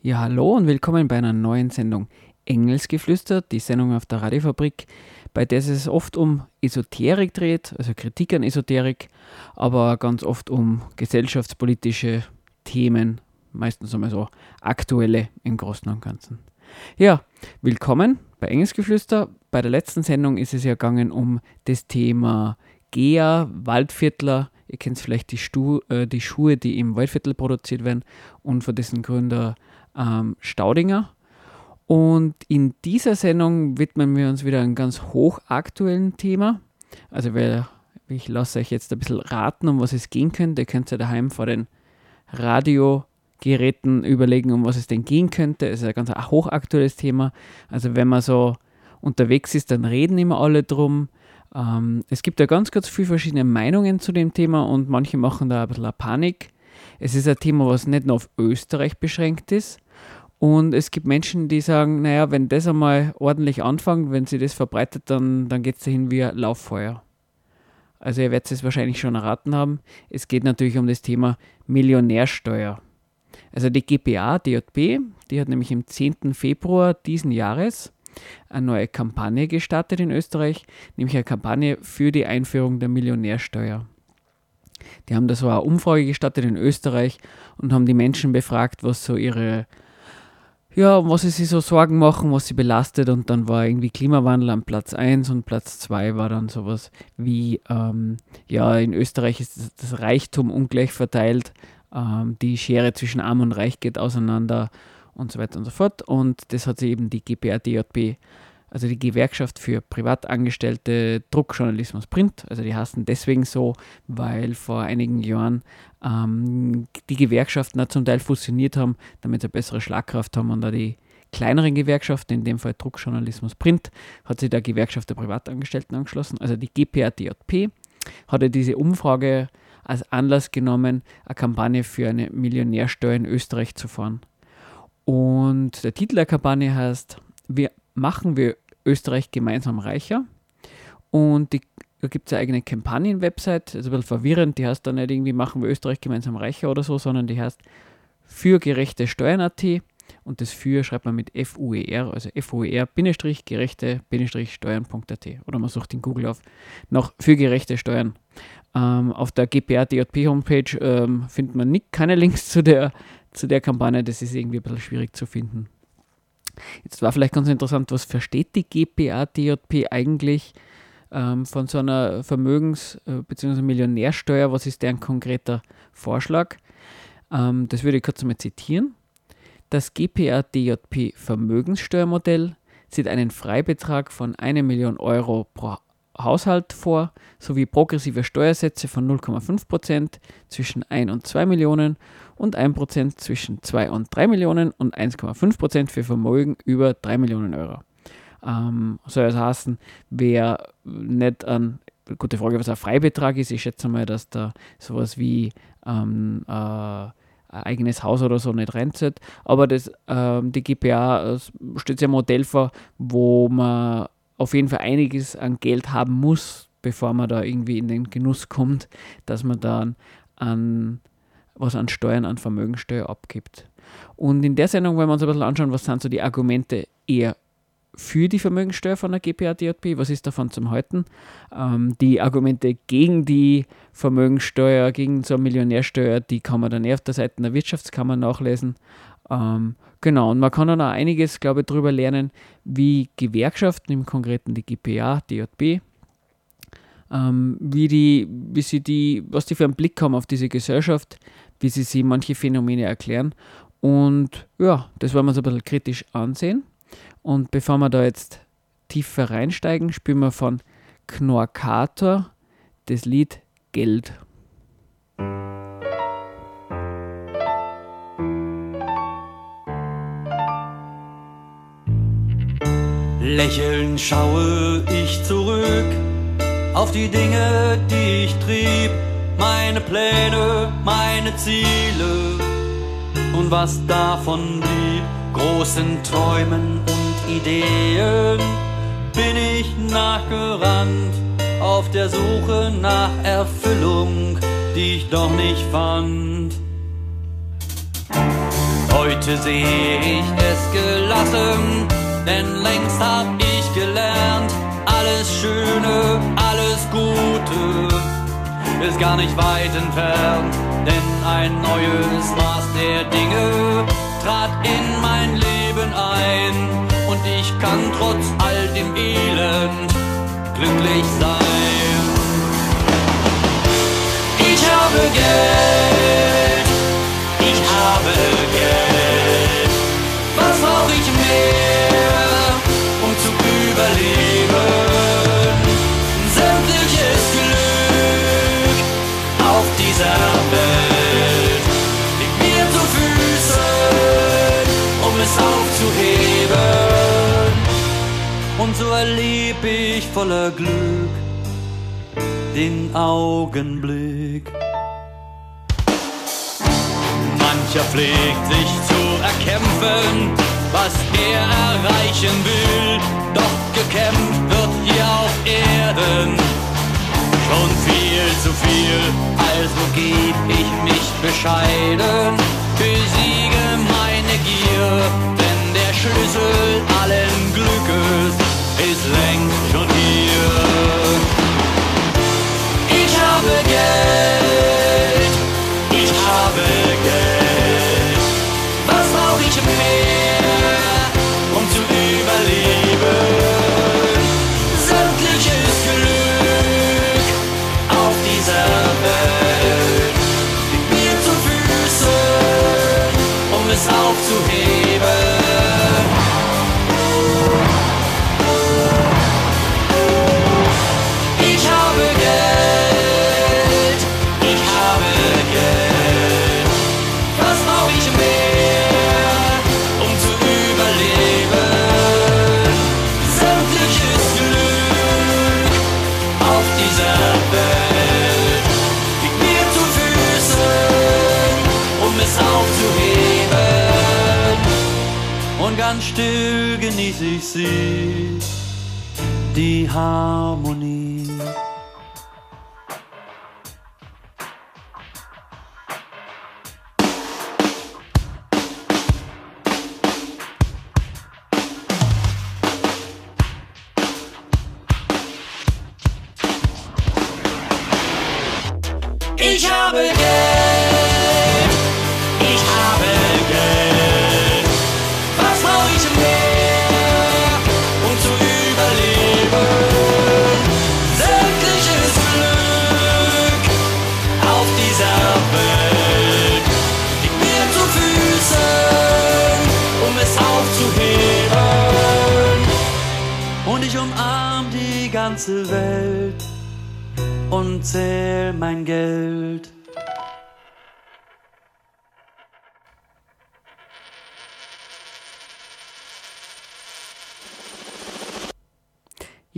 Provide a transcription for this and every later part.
Ja, hallo und willkommen bei einer neuen Sendung Engelsgeflüster, die Sendung auf der Radiofabrik, bei der es oft um Esoterik dreht, also Kritik an Esoterik, aber ganz oft um gesellschaftspolitische Themen, meistens einmal so aktuelle im Großen und Ganzen. Ja, willkommen bei Engelsgeflüster. Bei der letzten Sendung ist es ja gegangen um das Thema Gea, Waldviertler. Ihr kennt vielleicht die, Stu äh, die Schuhe, die im Waldviertel produziert werden und von dessen Gründer ähm, Staudinger. Und in dieser Sendung widmen wir uns wieder einem ganz hochaktuellen Thema. Also wer, ich lasse euch jetzt ein bisschen raten, um was es gehen könnte. Ihr könnt ja daheim vor den Radiogeräten überlegen, um was es denn gehen könnte. Es ist ein ganz hochaktuelles Thema. Also wenn man so unterwegs ist, dann reden immer alle drum. Ähm, es gibt ja ganz, ganz viele verschiedene Meinungen zu dem Thema und manche machen da ein bisschen Panik. Es ist ein Thema, was nicht nur auf Österreich beschränkt ist. Und es gibt Menschen, die sagen, naja, wenn das einmal ordentlich anfängt, wenn sie das verbreitet, dann, dann geht es dahin wie ein Lauffeuer. Also ihr werdet es wahrscheinlich schon erraten haben. Es geht natürlich um das Thema Millionärsteuer. Also die GPA, DJB, die hat nämlich am 10. Februar diesen Jahres eine neue Kampagne gestartet in Österreich, nämlich eine Kampagne für die Einführung der Millionärsteuer. Die haben da so eine Umfrage gestartet in Österreich und haben die Menschen befragt, was so ihre, ja, was sie sich so Sorgen machen, was sie belastet. Und dann war irgendwie Klimawandel an Platz 1 und Platz 2 war dann sowas wie, ähm, ja, in Österreich ist das Reichtum ungleich verteilt, ähm, die Schere zwischen Arm und Reich geht auseinander und so weiter und so fort. Und das hat sich eben die GPA-DJP, also die Gewerkschaft für Privatangestellte Druckjournalismus Print, also die heißen deswegen so, weil vor einigen Jahren ähm, die Gewerkschaften da zum Teil fusioniert haben, damit sie eine bessere Schlagkraft haben und da die kleineren Gewerkschaften, in dem Fall Druckjournalismus Print, hat sich der Gewerkschaft der Privatangestellten angeschlossen, also die GPA-DJP, hatte diese Umfrage als Anlass genommen, eine Kampagne für eine Millionärsteuer in Österreich zu fahren. Und der Titel der Kampagne heißt, wir machen wir Österreich gemeinsam reicher. Und die, da gibt es eine eigene Kampagnen-Website, also ein bisschen verwirrend, die heißt dann nicht irgendwie machen wir Österreich gemeinsam reicher oder so, sondern die heißt für gerechte Steuern.at und das für schreibt man mit FUER, also FUER-gerechte-steuern.at oder man sucht in Google auf nach für gerechte Steuern. Ähm, auf der GPR-DJP-Homepage ähm, findet man nicht, keine Links zu der zu der Kampagne, das ist irgendwie ein bisschen schwierig zu finden. Jetzt war vielleicht ganz interessant, was versteht die GPA-DJP eigentlich ähm, von so einer Vermögens- äh, bzw. Millionärsteuer? Was ist deren konkreter Vorschlag? Ähm, das würde ich kurz einmal zitieren. Das GPA-DJP Vermögenssteuermodell sieht einen Freibetrag von 1 Million Euro pro Haushalt vor, sowie progressive Steuersätze von 0,5% zwischen 1 und 2 Millionen und 1% zwischen 2 und 3 Millionen und 1,5% für Vermögen über 3 Millionen Euro. Ähm, soll das heißen, wer nicht an, gute Frage, was ein Freibetrag ist, ich schätze mal, dass da sowas wie ähm, äh, eigenes Haus oder so nicht reinzahlt, aber das, ähm, die GPA stellt sich ein Modell vor, wo man auf jeden Fall einiges an Geld haben muss, bevor man da irgendwie in den Genuss kommt, dass man dann an was an Steuern, an Vermögensteuer abgibt. Und in der Sendung wollen wir uns ein bisschen anschauen, was sind so die Argumente eher für die Vermögensteuer von der GPA-DJP, was ist davon zum Halten? Ähm, die Argumente gegen die Vermögensteuer, gegen so eine Millionärsteuer, die kann man dann eher auf der Seite der Wirtschaftskammer nachlesen. Ähm, genau, und man kann dann auch einiges, glaube ich, darüber lernen, wie Gewerkschaften, im Konkreten die GPA, DJB, ähm, wie, die, wie sie die, was die für einen Blick haben auf diese Gesellschaft, wie sie sich manche Phänomene erklären. Und ja, das wollen wir uns ein bisschen kritisch ansehen. Und bevor wir da jetzt tiefer reinsteigen, spielen wir von Knorkator das Lied Geld. Lächelnd schaue ich zurück auf die Dinge, die ich trieb, meine Pläne, meine Ziele und was davon blieb, großen Träumen und Ideen bin ich nachgerannt auf der Suche nach Erfüllung die ich doch nicht fand. Heute sehe ich es gelassen, denn längst hab ich gelernt, alles Schöne, alles Gute ist gar nicht weit entfernt, denn ein neues Maß der Dinge trat in mein Leben ein. Und ich kann trotz all dem Elend glücklich sein. Ich habe Geld, ich habe Geld, was brauch ich mehr, Und so erleb ich voller Glück den Augenblick. Mancher pflegt sich zu erkämpfen, was er erreichen will, doch gekämpft wird hier auf Erden schon viel zu viel, also geb ich mich bescheiden, besiege meine Gier, denn der Schlüssel allen Glückes ist längst schon hier. Ich habe Geld, ich habe Geld.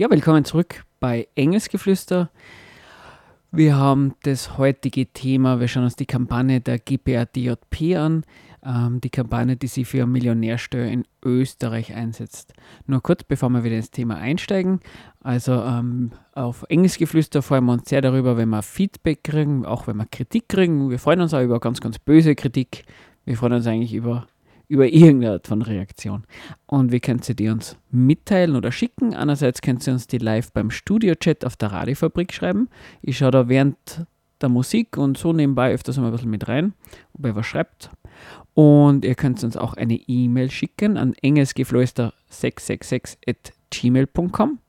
Ja, willkommen zurück bei Engelsgeflüster. Wir haben das heutige Thema, wir schauen uns die Kampagne der GPADJP an, ähm, die Kampagne, die sich für Millionärsteuer in Österreich einsetzt. Nur kurz, bevor wir wieder ins Thema einsteigen, also ähm, auf Engelsgeflüster freuen wir uns sehr darüber, wenn wir Feedback kriegen, auch wenn wir Kritik kriegen. Wir freuen uns auch über ganz, ganz böse Kritik. Wir freuen uns eigentlich über über irgendeine Art von Reaktion. Und wie könnt ihr die uns mitteilen oder schicken? Einerseits könnt ihr uns die live beim Studio-Chat auf der Radiofabrik schreiben. Ich schaue da während der Musik und so nebenbei öfters mal ein bisschen mit rein, ob ihr was schreibt. Und ihr könnt uns auch eine E-Mail schicken an engelsgeflüster666 at gmail.com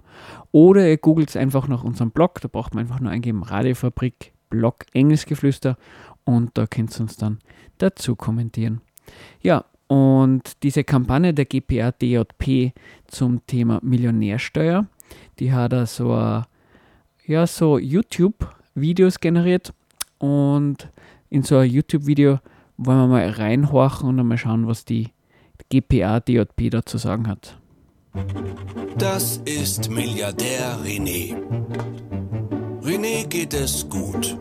oder ihr googelt einfach nach unserem Blog, da braucht man einfach nur eingeben Radiofabrik Blog Engelsgeflüster und da könnt ihr uns dann dazu kommentieren. Ja, und diese Kampagne der GPA DJP zum Thema Millionärsteuer, die hat er so, äh, ja, so YouTube-Videos generiert. Und in so ein YouTube-Video wollen wir mal reinhorchen und mal schauen, was die GPA DJP da zu sagen hat. Das ist Milliardär René. René geht es gut.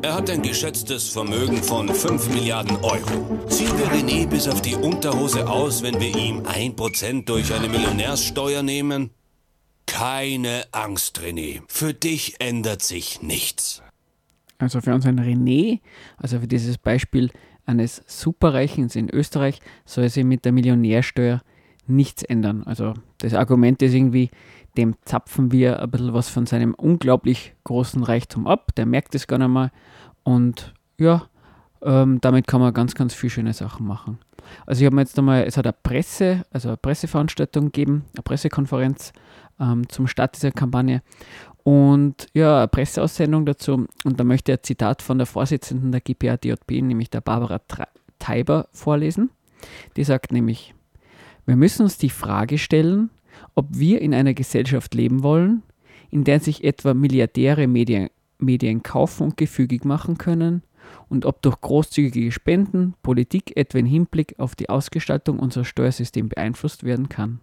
Er hat ein geschätztes Vermögen von 5 Milliarden Euro. Ziehen wir René bis auf die Unterhose aus, wenn wir ihm 1% durch eine Millionärssteuer nehmen? Keine Angst, René. Für dich ändert sich nichts. Also für unseren René, also für dieses Beispiel eines Superreichens in Österreich, soll sich mit der Millionärsteuer nichts ändern. Also das Argument ist irgendwie, dem zapfen wir ein bisschen was von seinem unglaublich großen Reichtum ab. Der merkt es gar nicht mal. Und ja, ähm, damit kann man ganz, ganz viele schöne Sachen machen. Also ich habe mir jetzt einmal, es hat eine Presse, also eine Presseveranstaltung gegeben, eine Pressekonferenz ähm, zum Start dieser Kampagne und ja, eine Presseaussendung dazu. Und da möchte ich ein Zitat von der Vorsitzenden der GPA-DJP, nämlich der Barbara Teiber, vorlesen. Die sagt nämlich, wir müssen uns die Frage stellen, ob wir in einer Gesellschaft leben wollen, in der sich etwa Milliardäre Medien, Medien kaufen und gefügig machen können und ob durch großzügige Spenden Politik etwa im Hinblick auf die Ausgestaltung unseres Steuersystems beeinflusst werden kann.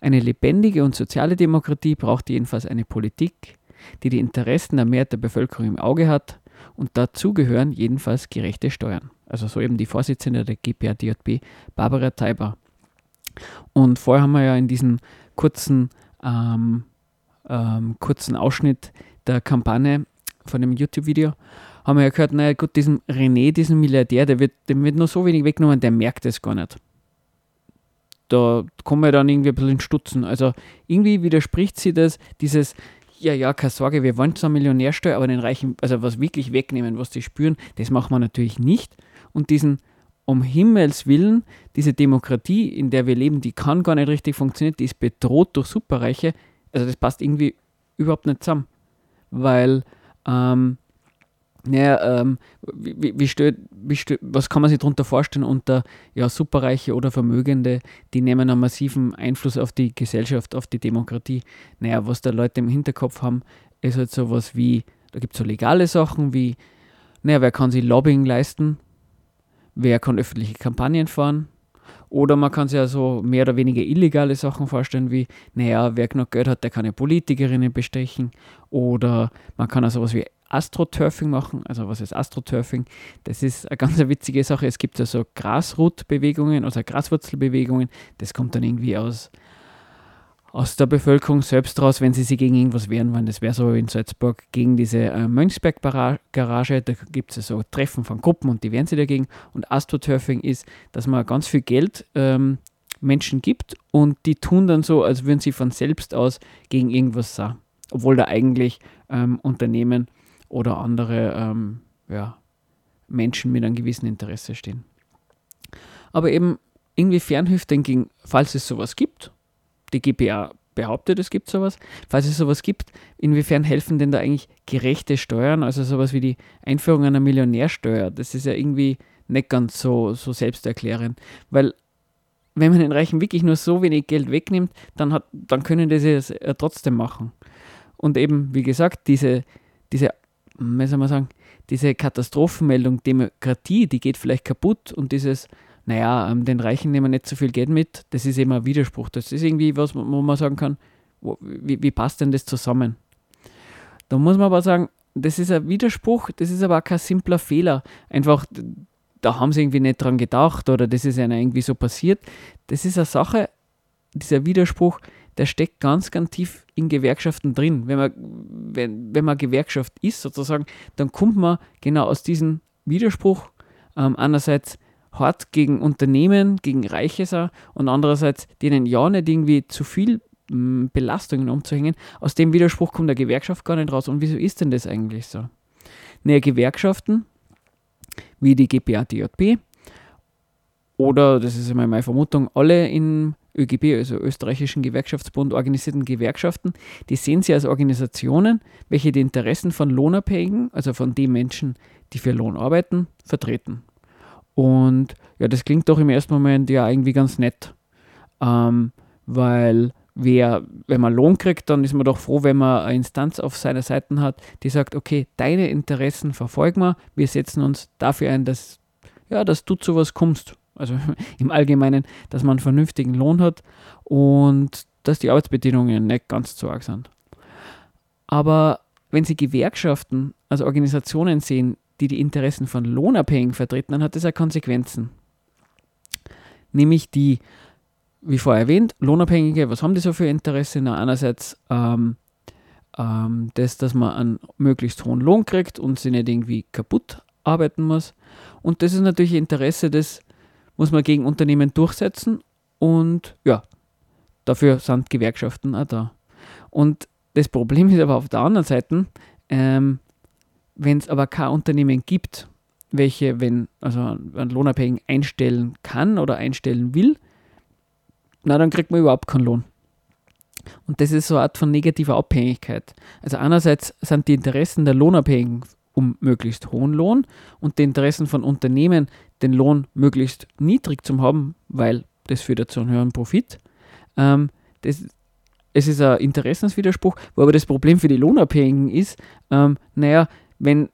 Eine lebendige und soziale Demokratie braucht jedenfalls eine Politik, die die Interessen der Mehrheit der Bevölkerung im Auge hat und dazu gehören jedenfalls gerechte Steuern. Also so eben die Vorsitzende der GPA-DJB, Barbara Teiber. Und vorher haben wir ja in diesem kurzen, ähm, ähm, kurzen Ausschnitt der Kampagne von dem YouTube-Video haben wir ja gehört, naja gut, diesem René, diesem Milliardär, der wird, dem wird nur so wenig weggenommen, der merkt es gar nicht. Da kommen wir dann irgendwie ein bisschen in Stutzen. Also irgendwie widerspricht sie das, dieses, ja, ja, keine Sorge, wir wollen zwar Millionärsteuer, aber den Reichen, also was wirklich wegnehmen, was die spüren, das machen wir natürlich nicht. Und diesen, um Himmels Willen, diese Demokratie, in der wir leben, die kann gar nicht richtig funktionieren, die ist bedroht durch Superreiche. Also das passt irgendwie überhaupt nicht zusammen. Weil ähm, naja, ähm, wie, wie, stört, wie stört, was kann man sich darunter vorstellen unter ja, Superreiche oder Vermögende, die nehmen einen massiven Einfluss auf die Gesellschaft, auf die Demokratie. Naja, was da Leute im Hinterkopf haben, ist halt sowas wie, da gibt es so legale Sachen wie, naja, wer kann sich Lobbying leisten, wer kann öffentliche Kampagnen fahren, oder man kann sich ja so mehr oder weniger illegale Sachen vorstellen, wie, naja, wer genug Geld hat, der kann ja Politikerinnen bestechen. Oder man kann auch sowas wie Astroturfing machen. Also was ist Astroturfing? Das ist eine ganz witzige Sache. Es gibt ja so Grasroot-Bewegungen, also Graswurzelbewegungen. Das kommt dann irgendwie aus, aus der Bevölkerung selbst raus, wenn sie sich gegen irgendwas wehren wollen. Das wäre so in Salzburg gegen diese äh, Mönchsberg-Garage. Da gibt es ja so Treffen von Gruppen und die wehren sich dagegen. Und Astroturfing ist, dass man ganz viel Geld ähm, Menschen gibt und die tun dann so, als würden sie von selbst aus gegen irgendwas sagen. Obwohl da eigentlich ähm, Unternehmen oder andere ähm, ja, Menschen mit einem gewissen Interesse stehen. Aber eben denn gegen, falls es sowas gibt, die GPA behauptet, es gibt sowas, falls es sowas gibt, inwiefern helfen denn da eigentlich gerechte Steuern, also sowas wie die Einführung einer Millionärsteuer? Das ist ja irgendwie nicht ganz so, so selbsterklärend, weil wenn man den Reichen wirklich nur so wenig Geld wegnimmt, dann, hat, dann können die es trotzdem machen. Und eben, wie gesagt, diese, diese wie soll man sagen, diese Katastrophenmeldung Demokratie, die geht vielleicht kaputt und dieses, naja, ähm, den Reichen nehmen nicht so viel Geld mit, das ist eben ein Widerspruch. Das ist irgendwie was, wo man sagen kann, wie, wie passt denn das zusammen? Da muss man aber sagen, das ist ein Widerspruch, das ist aber auch kein simpler Fehler. Einfach, da haben sie irgendwie nicht dran gedacht oder das ist ihnen irgendwie so passiert. Das ist eine Sache, dieser Widerspruch, der steckt ganz, ganz tief in Gewerkschaften drin. Wenn man, wenn, wenn man Gewerkschaft ist, sozusagen, dann kommt man genau aus diesem Widerspruch ähm, einerseits hart gegen Unternehmen, gegen Reiche und andererseits denen ja nicht irgendwie zu viel ähm, Belastungen umzuhängen. Aus dem Widerspruch kommt der Gewerkschaft gar nicht raus. Und wieso ist denn das eigentlich so? Naja, Gewerkschaften wie die GPA-DJP oder, das ist immer meine Vermutung, alle in ÖGB, also Österreichischen Gewerkschaftsbund, organisierten Gewerkschaften, die sehen sie als Organisationen, welche die Interessen von Lohnabhängigen, also von den Menschen, die für Lohn arbeiten, vertreten. Und ja, das klingt doch im ersten Moment ja irgendwie ganz nett, ähm, weil wer, wenn man Lohn kriegt, dann ist man doch froh, wenn man eine Instanz auf seiner Seite hat, die sagt, okay, deine Interessen verfolgen wir, wir setzen uns dafür ein, dass, ja, dass du zu was kommst. Also im Allgemeinen, dass man einen vernünftigen Lohn hat und dass die Arbeitsbedingungen nicht ganz zu arg sind. Aber wenn Sie Gewerkschaften als Organisationen sehen, die die Interessen von Lohnabhängigen vertreten, dann hat das auch Konsequenzen. Nämlich die, wie vorher erwähnt, Lohnabhängige, was haben die so für Interesse? Na, einerseits ähm, ähm, das, dass man einen möglichst hohen Lohn kriegt und sich nicht irgendwie kaputt arbeiten muss. Und das ist natürlich Interesse, das muss man gegen Unternehmen durchsetzen und ja, dafür sind Gewerkschaften auch da. Und das Problem ist aber auf der anderen Seite, ähm, wenn es aber kein Unternehmen gibt, welche, wenn, also einen Lohnabhängigen einstellen kann oder einstellen will, na, dann kriegt man überhaupt keinen Lohn. Und das ist so eine Art von negativer Abhängigkeit. Also einerseits sind die Interessen der Lohnabhängigen um möglichst hohen Lohn und die Interessen von Unternehmen, den Lohn möglichst niedrig zu haben, weil das führt zu einem höheren Profit. Ähm, das, es ist ein Interessenswiderspruch, wo aber das Problem für die Lohnabhängigen ist, ähm, naja, wenn,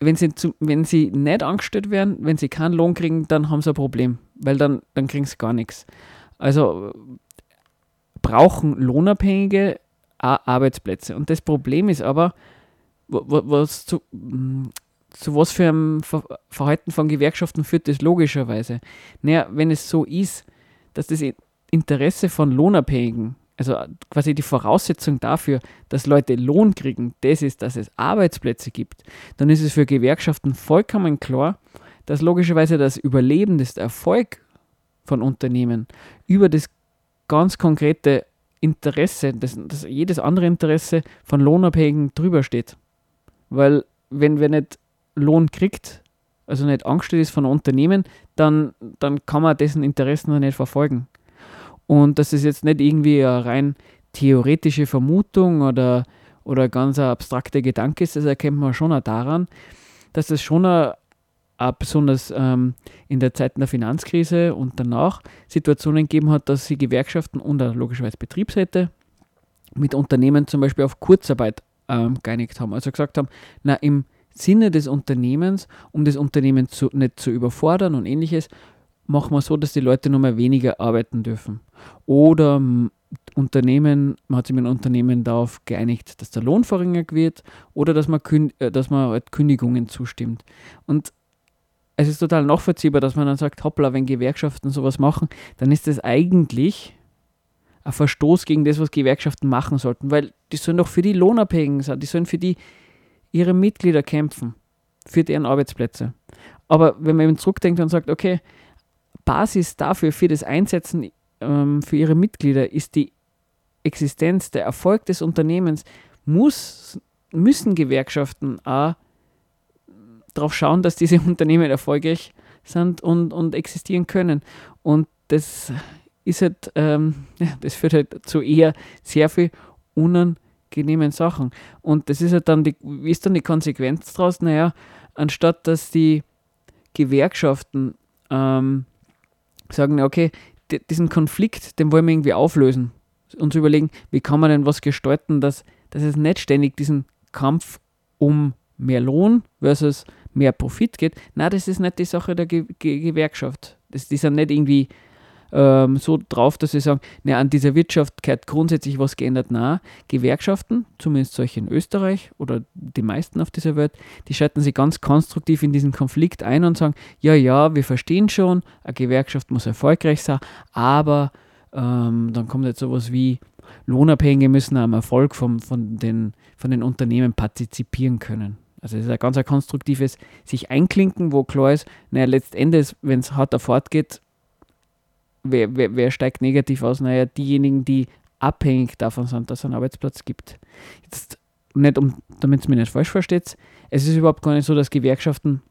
wenn, sie zu, wenn sie nicht angestellt werden, wenn sie keinen Lohn kriegen, dann haben sie ein Problem, weil dann, dann kriegen sie gar nichts. Also brauchen Lohnabhängige auch Arbeitsplätze. Und das Problem ist aber, was zu, mm, zu was für einem Verhalten von Gewerkschaften führt das logischerweise? Naja, wenn es so ist, dass das Interesse von Lohnabhängigen, also quasi die Voraussetzung dafür, dass Leute Lohn kriegen, das ist, dass es Arbeitsplätze gibt, dann ist es für Gewerkschaften vollkommen klar, dass logischerweise das Überleben, das Erfolg von Unternehmen über das ganz konkrete Interesse, das, das jedes andere Interesse von Lohnabhängigen drüber steht. Weil wenn wer nicht Lohn kriegt, also nicht angestellt ist von Unternehmen, dann, dann kann man dessen Interessen noch nicht verfolgen. Und das ist jetzt nicht irgendwie eine rein theoretische Vermutung oder, oder ganz ein abstrakter Gedanke ist, das erkennt man schon auch daran, dass es schon ein, auch besonders ähm, in der Zeit der Finanzkrise und danach Situationen gegeben hat, dass sie Gewerkschaften und logischerweise Betriebsräte mit Unternehmen zum Beispiel auf Kurzarbeit ähm, geeinigt haben. Also gesagt haben, na im Sinne des Unternehmens, um das Unternehmen zu, nicht zu überfordern und ähnliches, machen wir so, dass die Leute nur mal weniger arbeiten dürfen. Oder Unternehmen, man hat sich mit einem Unternehmen darauf geeinigt, dass der Lohn verringert wird oder dass man, äh, dass man halt Kündigungen zustimmt. Und es ist total nachvollziehbar, dass man dann sagt, hoppla, wenn Gewerkschaften sowas machen, dann ist das eigentlich ein Verstoß gegen das, was Gewerkschaften machen sollten, weil die sollen doch für die Lohnabhängigen sein, die sollen für die ihre Mitglieder kämpfen, für deren Arbeitsplätze. Aber wenn man eben zurückdenkt und sagt, okay, Basis dafür, für das Einsetzen ähm, für ihre Mitglieder ist die Existenz, der Erfolg des Unternehmens, muss, müssen Gewerkschaften auch darauf schauen, dass diese Unternehmen erfolgreich sind und, und existieren können. Und das ist halt, ähm, ja, das führt halt zu eher sehr viel unangenehmen Sachen. Und das ist halt dann die, wie ist dann die Konsequenz daraus? Naja, anstatt dass die Gewerkschaften ähm, sagen, okay, diesen Konflikt, den wollen wir irgendwie auflösen und zu überlegen, wie kann man denn was gestalten, dass, dass es nicht ständig diesen Kampf um mehr Lohn versus mehr Profit geht. Na, das ist nicht die Sache der Ge Ge Gewerkschaft. Das, die sind nicht irgendwie ähm, so drauf, dass sie sagen, na, an dieser Wirtschaft gehört grundsätzlich was geändert. Na, Gewerkschaften, zumindest solche in Österreich oder die meisten auf dieser Welt, die schalten sich ganz konstruktiv in diesen Konflikt ein und sagen, ja, ja, wir verstehen schon, eine Gewerkschaft muss erfolgreich sein, aber ähm, dann kommt jetzt sowas wie, Lohnabhängige müssen am Erfolg vom, von, den, von den Unternehmen partizipieren können. Also es ist ein ganz ein konstruktives sich einklinken, wo klar ist, naja, letztendlich, wenn es harter fortgeht, wer, wer, wer steigt negativ aus? Naja, diejenigen, die abhängig davon sind, dass es einen Arbeitsplatz gibt. Jetzt nicht, um, damit es mir nicht falsch versteht, es ist überhaupt gar nicht so, dass Gewerkschaften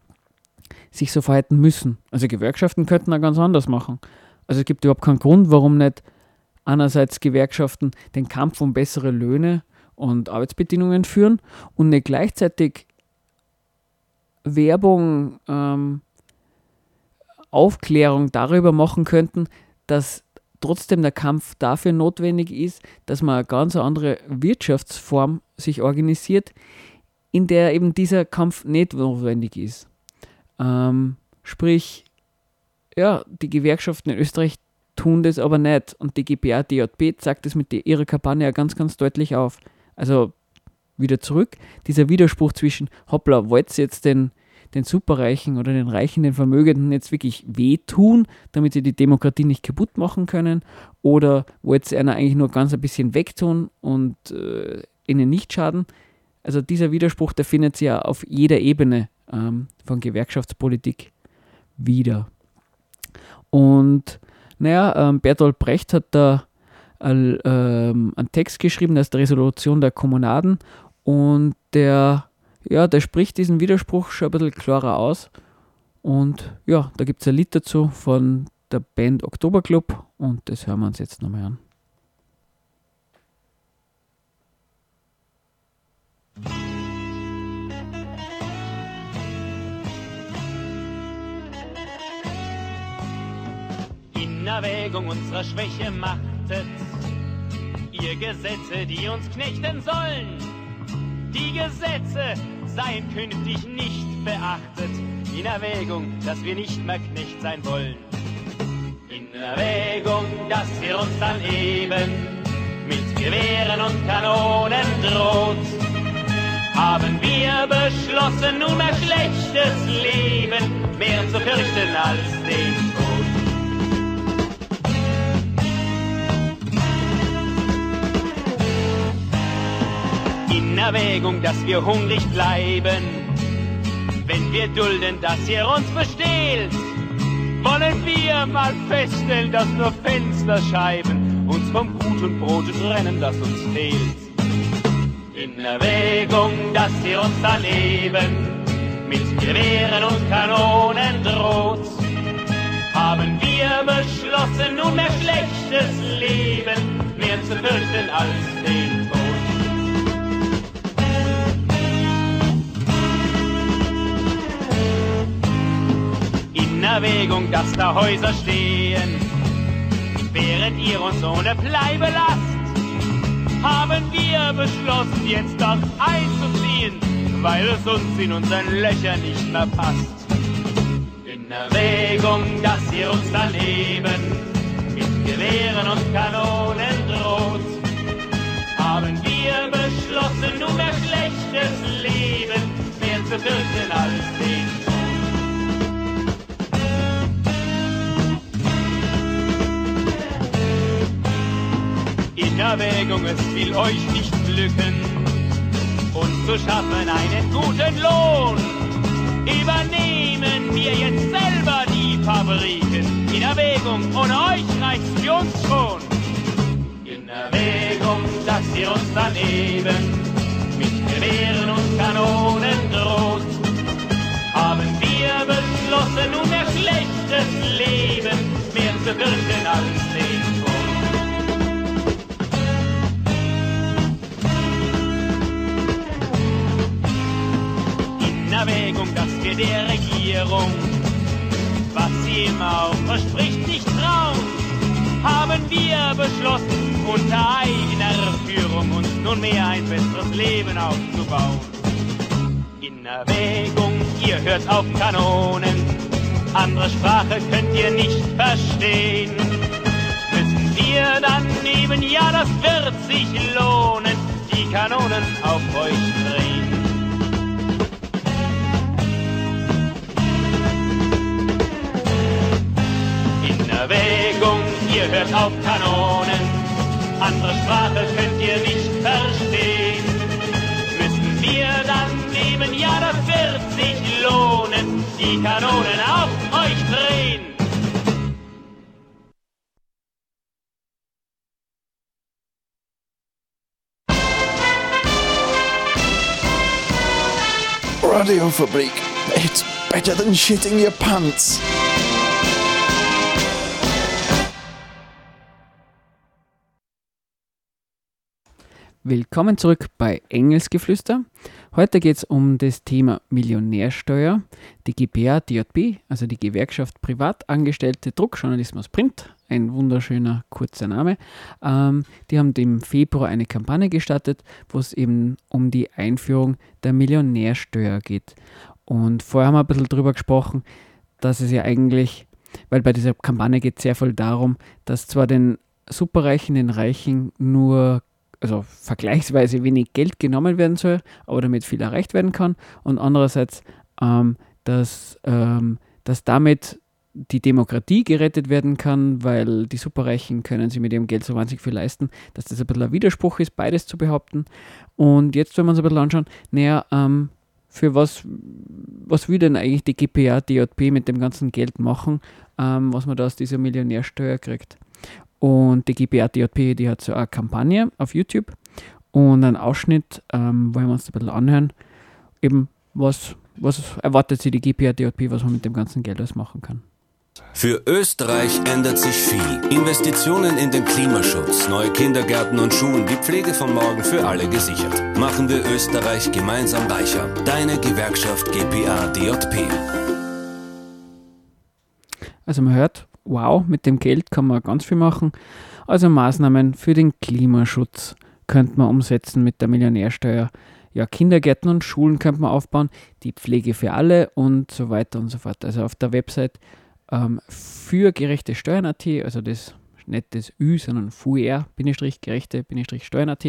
sich so verhalten müssen. Also Gewerkschaften könnten auch ganz anders machen. Also es gibt überhaupt keinen Grund, warum nicht einerseits Gewerkschaften den Kampf um bessere Löhne und Arbeitsbedingungen führen und nicht gleichzeitig Werbung, ähm, Aufklärung darüber machen könnten, dass trotzdem der Kampf dafür notwendig ist, dass man eine ganz andere Wirtschaftsform sich organisiert, in der eben dieser Kampf nicht notwendig ist. Ähm, sprich, ja, die Gewerkschaften in Österreich tun das aber nicht und die GPA, DJB zeigt das mit ihrer Kampagne ja ganz, ganz deutlich auf. Also wieder zurück, dieser Widerspruch zwischen, hoppla, wollt ihr jetzt den, den Superreichen oder den Reichen, den Vermögenden jetzt wirklich wehtun, damit sie die Demokratie nicht kaputt machen können? Oder wollt ihr einer eigentlich nur ganz ein bisschen wegtun und äh, ihnen nicht schaden. Also dieser Widerspruch, der findet sich ja auf jeder Ebene ähm, von Gewerkschaftspolitik wieder. Und naja, ähm, Bertolt Brecht hat da äh, ähm, einen Text geschrieben, das ist die Resolution der Kommunaden und der, ja, der spricht diesen Widerspruch schon ein bisschen klarer aus. Und ja, da gibt es ein Lied dazu von der Band Oktoberclub und das hören wir uns jetzt nochmal an. In Erwägung unserer Schwäche machtet ihr Gesetze, die uns knechten sollen. Die Gesetze seien künftig nicht beachtet, in Erwägung, dass wir nicht mehr Knecht sein wollen. In Erwägung, dass ihr uns dann eben mit Gewehren und Kanonen droht, haben wir beschlossen, nunmehr schlechtes Leben mehr zu fürchten als den In Erwägung, dass wir hungrig bleiben, wenn wir dulden, dass ihr uns bestehlt, wollen wir mal feststellen, dass nur Fensterscheiben uns vom guten Brot trennen, das uns fehlt. In Erwägung, dass ihr uns daneben mit Gewehren und Kanonen droht, haben wir beschlossen, nunmehr schlechtes Leben mehr zu fürchten als den Tod. Erwägung, dass da Häuser stehen, während ihr uns ohne Bleibe lasst, haben wir beschlossen, jetzt dort einzuziehen, weil es uns in unseren Löchern nicht mehr passt. In Erwägung, dass ihr uns daneben mit Gewehren und Kanonen droht, haben wir beschlossen, nunmehr schlechtes Leben mehr zu fürchten als den In Erwägung, es will euch nicht glücken, uns zu schaffen einen guten Lohn. Übernehmen wir jetzt selber die Fabriken. In Erwägung, ohne euch reicht's für uns schon. In Erwägung, dass ihr uns daneben mit Gewehren und Kanonen droht, haben wir beschlossen, nunmehr schlechtes Leben mehr zu fürchten als den Erwägung, dass wir der Regierung, was sie immer auch verspricht, nicht trauen, haben wir beschlossen, unter eigener Führung uns nunmehr ein besseres Leben aufzubauen. In Erwägung, ihr hört auf Kanonen, andere Sprache könnt ihr nicht verstehen. Müssen wir dann eben, ja, das wird sich lohnen, die Kanonen auf euch drehen. Erwägung, ihr hört auf Kanonen, andere Sprache könnt ihr nicht verstehen. Müssen wir dann eben, ja, das wird sich lohnen, die Kanonen auf euch drehen. Radiofabrik. It's better than shitting your pants. Willkommen zurück bei Engelsgeflüster. Heute geht es um das Thema Millionärsteuer. Die GPA DJB, also die Gewerkschaft Privatangestellte Druckjournalismus Print, ein wunderschöner kurzer Name, ähm, die haben im Februar eine Kampagne gestartet, wo es eben um die Einführung der Millionärsteuer geht. Und vorher haben wir ein bisschen drüber gesprochen, dass es ja eigentlich, weil bei dieser Kampagne geht es sehr viel darum, dass zwar den Superreichen, den Reichen nur also vergleichsweise wenig Geld genommen werden soll, aber damit viel erreicht werden kann. Und andererseits, ähm, dass, ähm, dass damit die Demokratie gerettet werden kann, weil die Superreichen können sich mit ihrem Geld so wahnsinnig viel leisten, dass das ein bisschen ein Widerspruch ist, beides zu behaupten. Und jetzt, wenn wir uns ein bisschen anschauen, naja, ähm, für was, was will denn eigentlich die GPA, DJP mit dem ganzen Geld machen, ähm, was man da aus dieser Millionärsteuer kriegt? Und die GPA, DJP, die hat so eine Kampagne auf YouTube und einen Ausschnitt, ähm, wollen wir uns ein bisschen anhören, eben was, was erwartet sie die GPA, DJP, was man mit dem ganzen Geld alles machen kann. Für Österreich ändert sich viel. Investitionen in den Klimaschutz, neue Kindergärten und Schulen, die Pflege von morgen für alle gesichert. Machen wir Österreich gemeinsam reicher. Deine Gewerkschaft GPA DJP. Also man hört, wow, mit dem Geld kann man ganz viel machen. Also Maßnahmen für den Klimaschutz könnte man umsetzen mit der Millionärsteuer. Ja, Kindergärten und Schulen könnte man aufbauen, die Pflege für alle und so weiter und so fort. Also auf der Website ähm, für gerechte Steuern.at, also das nicht das Ü, sondern FUR-gerechte-steuern.at.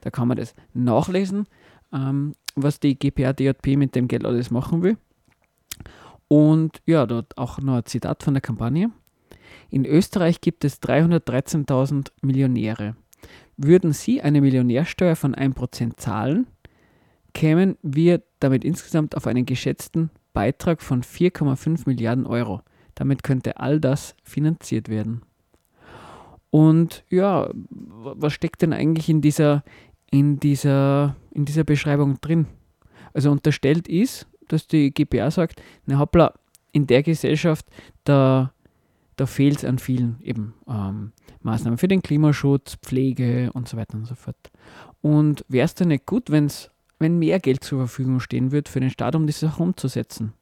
Da kann man das nachlesen, ähm, was die GPA DJP mit dem Geld alles machen will. Und ja, dort auch noch ein Zitat von der Kampagne. In Österreich gibt es 313.000 Millionäre. Würden Sie eine Millionärsteuer von 1% zahlen, kämen wir damit insgesamt auf einen geschätzten Beitrag von 4,5 Milliarden Euro. Damit könnte all das finanziert werden. Und ja, was steckt denn eigentlich in dieser, in dieser, in dieser Beschreibung drin? Also unterstellt ist, dass die GPA sagt, na hoppla, in der Gesellschaft, da, da fehlt es an vielen eben ähm, Maßnahmen für den Klimaschutz, Pflege und so weiter und so fort. Und wäre es denn nicht gut, wenn's, wenn mehr Geld zur Verfügung stehen würde für den Staat, um das auch umzusetzen?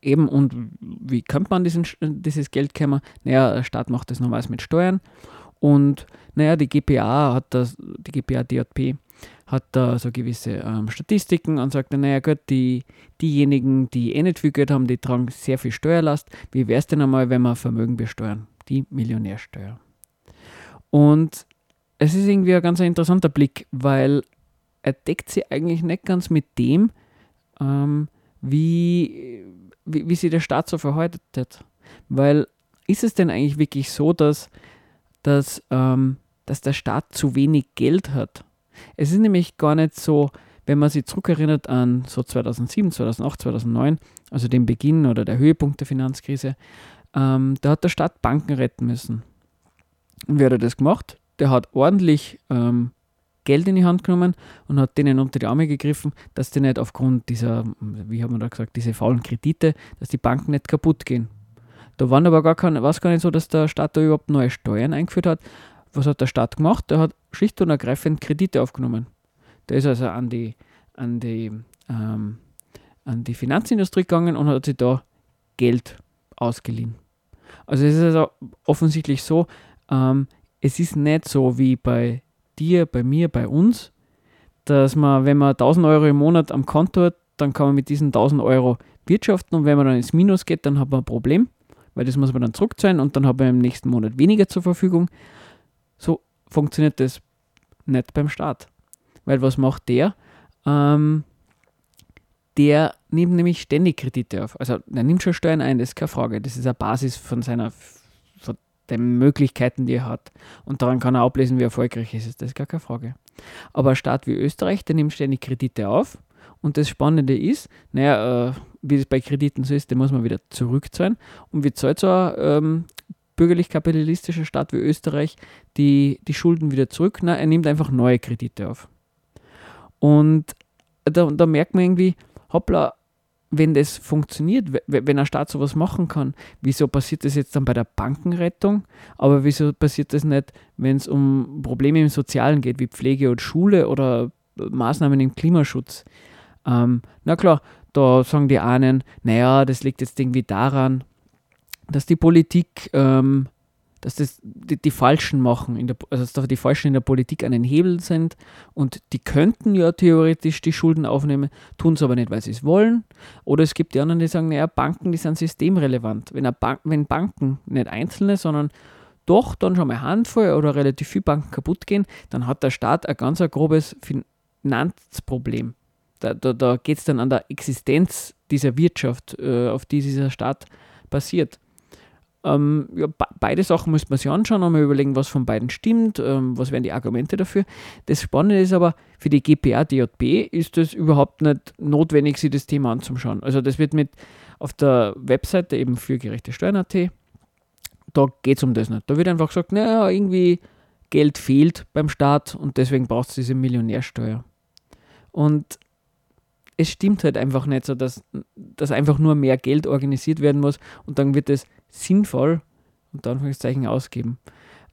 Eben, und wie könnte man diesen, dieses Geld kommen? Naja, der Staat macht das normalerweise mit Steuern. Und naja, die GPA hat das, die GPA DJP hat da so gewisse ähm, Statistiken und sagt, naja gut, die, diejenigen, die eh nicht viel Geld haben, die tragen sehr viel Steuerlast. Wie wäre es denn einmal, wenn wir Vermögen besteuern? Die Millionärsteuer. Und es ist irgendwie ein ganz interessanter Blick, weil er deckt sich eigentlich nicht ganz mit dem, ähm, wie, wie, wie sich der Staat so verhaltet. Weil ist es denn eigentlich wirklich so, dass, dass, ähm, dass der Staat zu wenig Geld hat? Es ist nämlich gar nicht so, wenn man sich zurückerinnert an so 2007, 2008, 2009, also den Beginn oder der Höhepunkt der Finanzkrise, ähm, da hat der Staat Banken retten müssen. Und wie hat das gemacht? Der hat ordentlich ähm, Geld in die Hand genommen und hat denen unter die Arme gegriffen, dass die nicht aufgrund dieser, wie haben wir da gesagt, diese faulen Kredite, dass die Banken nicht kaputt gehen. Da waren aber gar keine, war es gar nicht so, dass der Staat da überhaupt neue Steuern eingeführt hat. Was hat der Staat gemacht? Der hat schlicht und ergreifend Kredite aufgenommen. Der ist also an die, an die, ähm, an die Finanzindustrie gegangen und hat sich da Geld ausgeliehen. Also es ist also offensichtlich so, ähm, es ist nicht so wie bei dir, bei mir, bei uns, dass man, wenn man 1000 Euro im Monat am Konto hat, dann kann man mit diesen 1000 Euro wirtschaften und wenn man dann ins Minus geht, dann hat man ein Problem, weil das muss man dann zurückzahlen und dann hat man im nächsten Monat weniger zur Verfügung. Funktioniert das nicht beim Staat. Weil was macht der? Ähm, der nimmt nämlich ständig Kredite auf. Also er nimmt schon Steuern ein, das ist keine Frage. Das ist eine Basis von seiner den Möglichkeiten, die er hat. Und daran kann er ablesen, wie erfolgreich ist es. Das ist gar keine Frage. Aber ein Staat wie Österreich, der nimmt ständig Kredite auf. Und das Spannende ist, naja, äh, wie es bei Krediten so ist, den muss man wieder zurückzahlen. Und wie zahlt so ein ähm, bürgerlich-kapitalistischer Staat wie Österreich die, die Schulden wieder zurück? Na, er nimmt einfach neue Kredite auf. Und da, da merkt man irgendwie, hoppla, wenn das funktioniert, wenn ein Staat sowas machen kann, wieso passiert das jetzt dann bei der Bankenrettung? Aber wieso passiert das nicht, wenn es um Probleme im Sozialen geht, wie Pflege und Schule oder Maßnahmen im Klimaschutz? Ähm, na klar, da sagen die einen, naja, das liegt jetzt irgendwie daran, dass die Politik ähm, dass das die, die Falschen machen, in der, also dass die Falschen in der Politik den Hebel sind und die könnten ja theoretisch die Schulden aufnehmen, tun es aber nicht, weil sie es wollen. Oder es gibt die anderen, die sagen, naja, Banken, die sind systemrelevant. Wenn, Bank, wenn Banken, nicht einzelne, sondern doch dann schon mal Handvoll oder relativ viele Banken kaputt gehen, dann hat der Staat ein ganz ein grobes Finanzproblem. Da, da, da geht es dann an der Existenz dieser Wirtschaft, äh, auf die dieser Staat basiert. Ähm, ja, beide Sachen müsste man sich anschauen und mal überlegen, was von beiden stimmt, ähm, was wären die Argumente dafür. Das Spannende ist aber, für die GPA DJB ist es überhaupt nicht notwendig, sich das Thema anzuschauen. Also das wird mit auf der Webseite eben für gerechte Steuern.at, da geht es um das nicht. Da wird einfach gesagt, naja, irgendwie Geld fehlt beim Staat und deswegen braucht es diese Millionärsteuer. Und es stimmt halt einfach nicht so, dass, dass einfach nur mehr Geld organisiert werden muss und dann wird es sinnvoll, unter Anführungszeichen, ausgeben.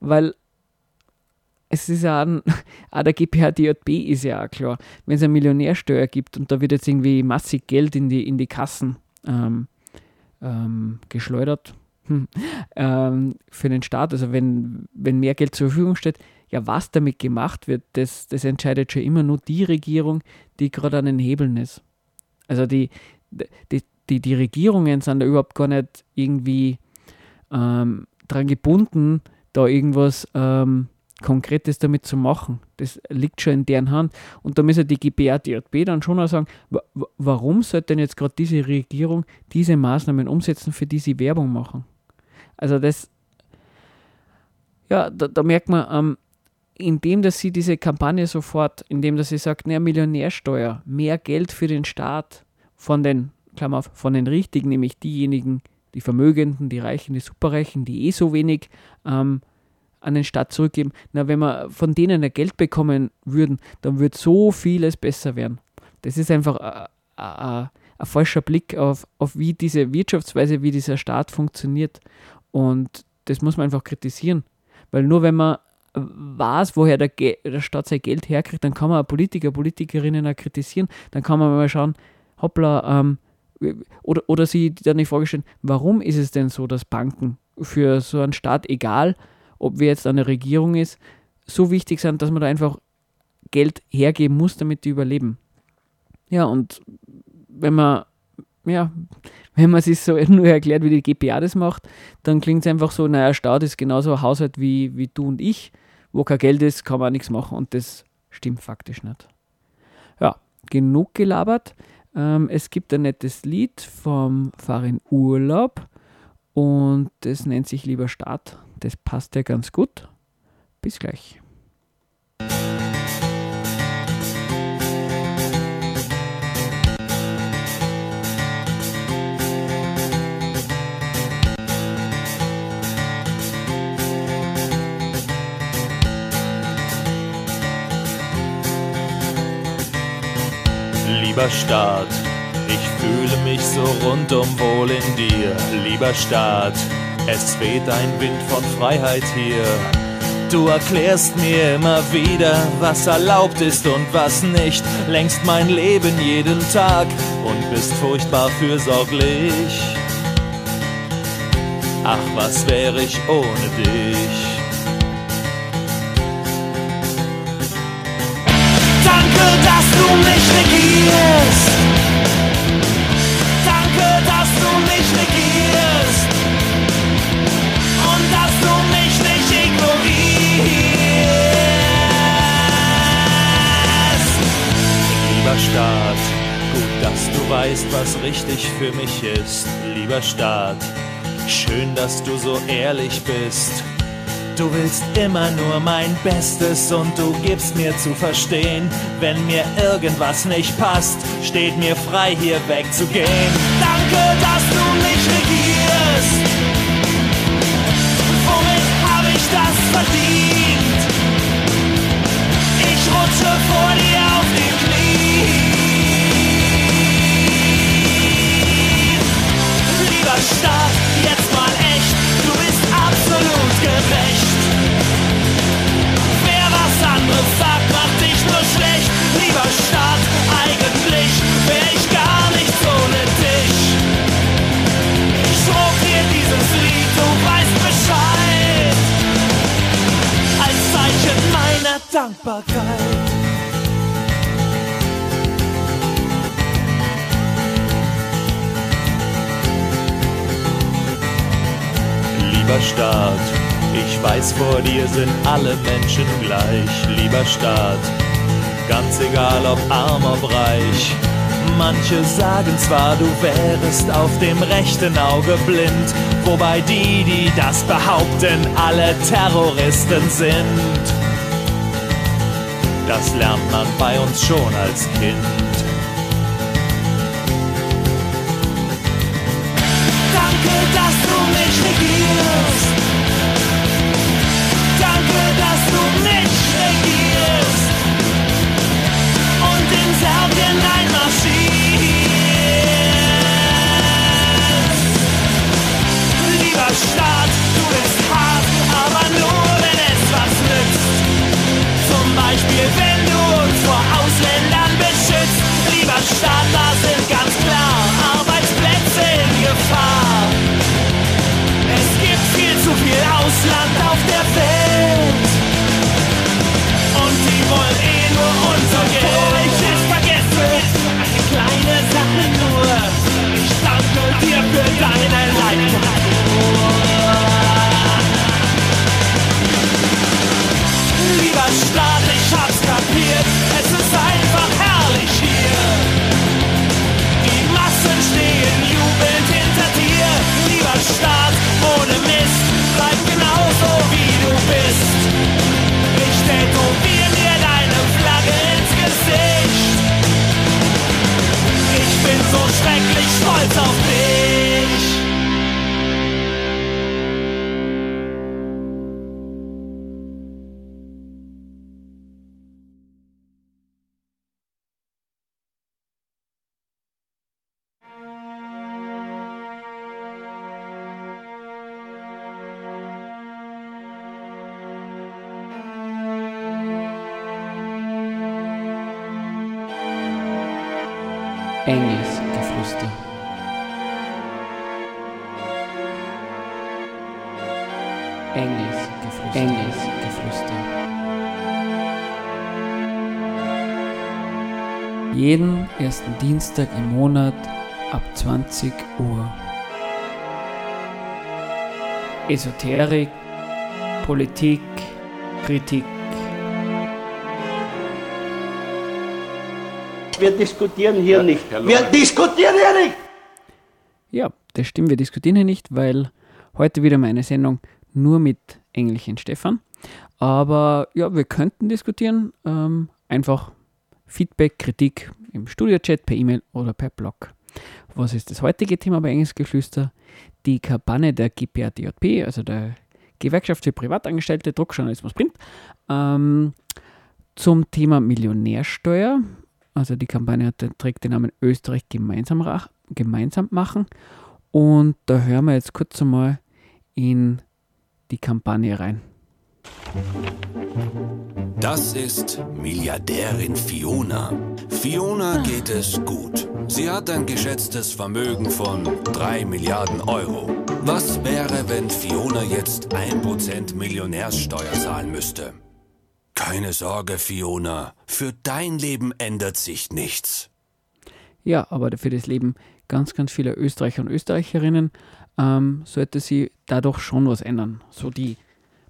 Weil es ist ja auch, auch der GPH DJB ist ja auch klar, wenn es eine Millionärsteuer gibt und da wird jetzt irgendwie massig Geld in die, in die Kassen ähm, ähm, geschleudert hm, ähm, für den Staat, also wenn, wenn mehr Geld zur Verfügung steht, ja, was damit gemacht wird, das, das entscheidet schon immer nur die Regierung, die gerade an den Hebeln ist. Also die, die, die, die Regierungen sind da überhaupt gar nicht irgendwie ähm, dran gebunden, da irgendwas ähm, Konkretes damit zu machen. Das liegt schon in deren Hand. Und da müssen die GBA, DJB dann schon auch sagen, warum sollte denn jetzt gerade diese Regierung diese Maßnahmen umsetzen, für die sie Werbung machen? Also das, ja, da, da merkt man, ähm, indem dass sie diese Kampagne sofort, indem dass sie sagt, naja, Millionärsteuer, mehr Geld für den Staat von den, Klammer auf, von den Richtigen, nämlich diejenigen, die Vermögenden, die Reichen, die Superreichen, die eh so wenig ähm, an den Staat zurückgeben. Na, wenn wir von denen ein Geld bekommen würden, dann würde so vieles besser werden. Das ist einfach äh, äh, äh, ein falscher Blick auf, auf wie diese Wirtschaftsweise, wie dieser Staat funktioniert. Und das muss man einfach kritisieren. Weil nur wenn man weiß, woher der, Ge der Staat sein Geld herkriegt, dann kann man Politiker, Politikerinnen auch kritisieren. Dann kann man mal schauen, hoppla, ähm, oder, oder sie dann die Frage stellen, warum ist es denn so, dass Banken für so einen Staat, egal ob wir jetzt eine Regierung ist, so wichtig sind, dass man da einfach Geld hergeben muss, damit die überleben. Ja, und wenn man, ja, wenn man sich so nur erklärt, wie die GPA das macht, dann klingt es einfach so, naja, Staat ist genauso ein Haushalt wie, wie du und ich wo kein Geld ist, kann man nichts machen und das stimmt faktisch nicht. Ja, genug gelabert. Ähm, es gibt ein nettes Lied vom Farin Urlaub und das nennt sich Lieber Staat. Das passt ja ganz gut. Bis gleich. Lieber Staat, ich fühle mich so rundum wohl in dir. Lieber Staat, es weht ein Wind von Freiheit hier. Du erklärst mir immer wieder, was erlaubt ist und was nicht. Längst mein Leben jeden Tag und bist furchtbar fürsorglich. Ach, was wäre ich ohne dich? Du mich negierst. Danke, dass du mich negierst. Und dass du mich nicht ignorierst. Lieber Staat, gut, dass du weißt, was richtig für mich ist. Lieber Staat, schön, dass du so ehrlich bist Du willst immer nur mein Bestes und du gibst mir zu verstehen, wenn mir irgendwas nicht passt, steht mir frei hier wegzugehen. Danke, dass du mich regierst. Womit habe ich das verdient? Ich rutsche vor dir auf die Knie. Lieber Staat, gerecht. anderes sagt, macht dich nur schlecht. Lieber Staat, eigentlich wär ich gar nicht ohne dich. Ich schrob dir dieses Lied, du weißt Bescheid. Als Zeichen meiner Dankbarkeit. Lieber Staat, ich weiß, vor dir sind alle Menschen gleich, lieber Staat. Ganz egal ob arm, ob reich. Manche sagen zwar, du wärest auf dem rechten Auge blind, wobei die, die das behaupten, alle Terroristen sind. Das lernt man bei uns schon als Kind. Engelsgeflüster. Engelsgeflüster. Engelsgeflüster. Jeden ersten Dienstag im Monat ab 20 Uhr. Esoterik, Politik, Kritik. Wir diskutieren hier nicht. Wir diskutieren hier nicht! Ja, das stimmt, wir diskutieren hier nicht, weil heute wieder meine Sendung nur mit Engelchen Stefan. Aber ja, wir könnten diskutieren. Ähm, einfach Feedback, Kritik im Studio-Chat, per E-Mail oder per Blog. Was ist das heutige Thema bei Engelsgeflüster? Die Kampagne der GPADJP, also der Gewerkschaft für Privatangestellte, Druckjournalismus Print, ähm, zum Thema Millionärsteuer. Also die Kampagne trägt den Namen Österreich gemeinsam, gemeinsam machen. Und da hören wir jetzt kurz einmal in die Kampagne rein. Das ist Milliardärin Fiona. Fiona geht es gut. Sie hat ein geschätztes Vermögen von 3 Milliarden Euro. Was wäre, wenn Fiona jetzt 1% Millionärssteuer zahlen müsste? Keine Sorge, Fiona. Für dein Leben ändert sich nichts. Ja, aber für das Leben ganz, ganz vieler Österreicher und Österreicherinnen ähm, sollte sie dadurch schon was ändern. So die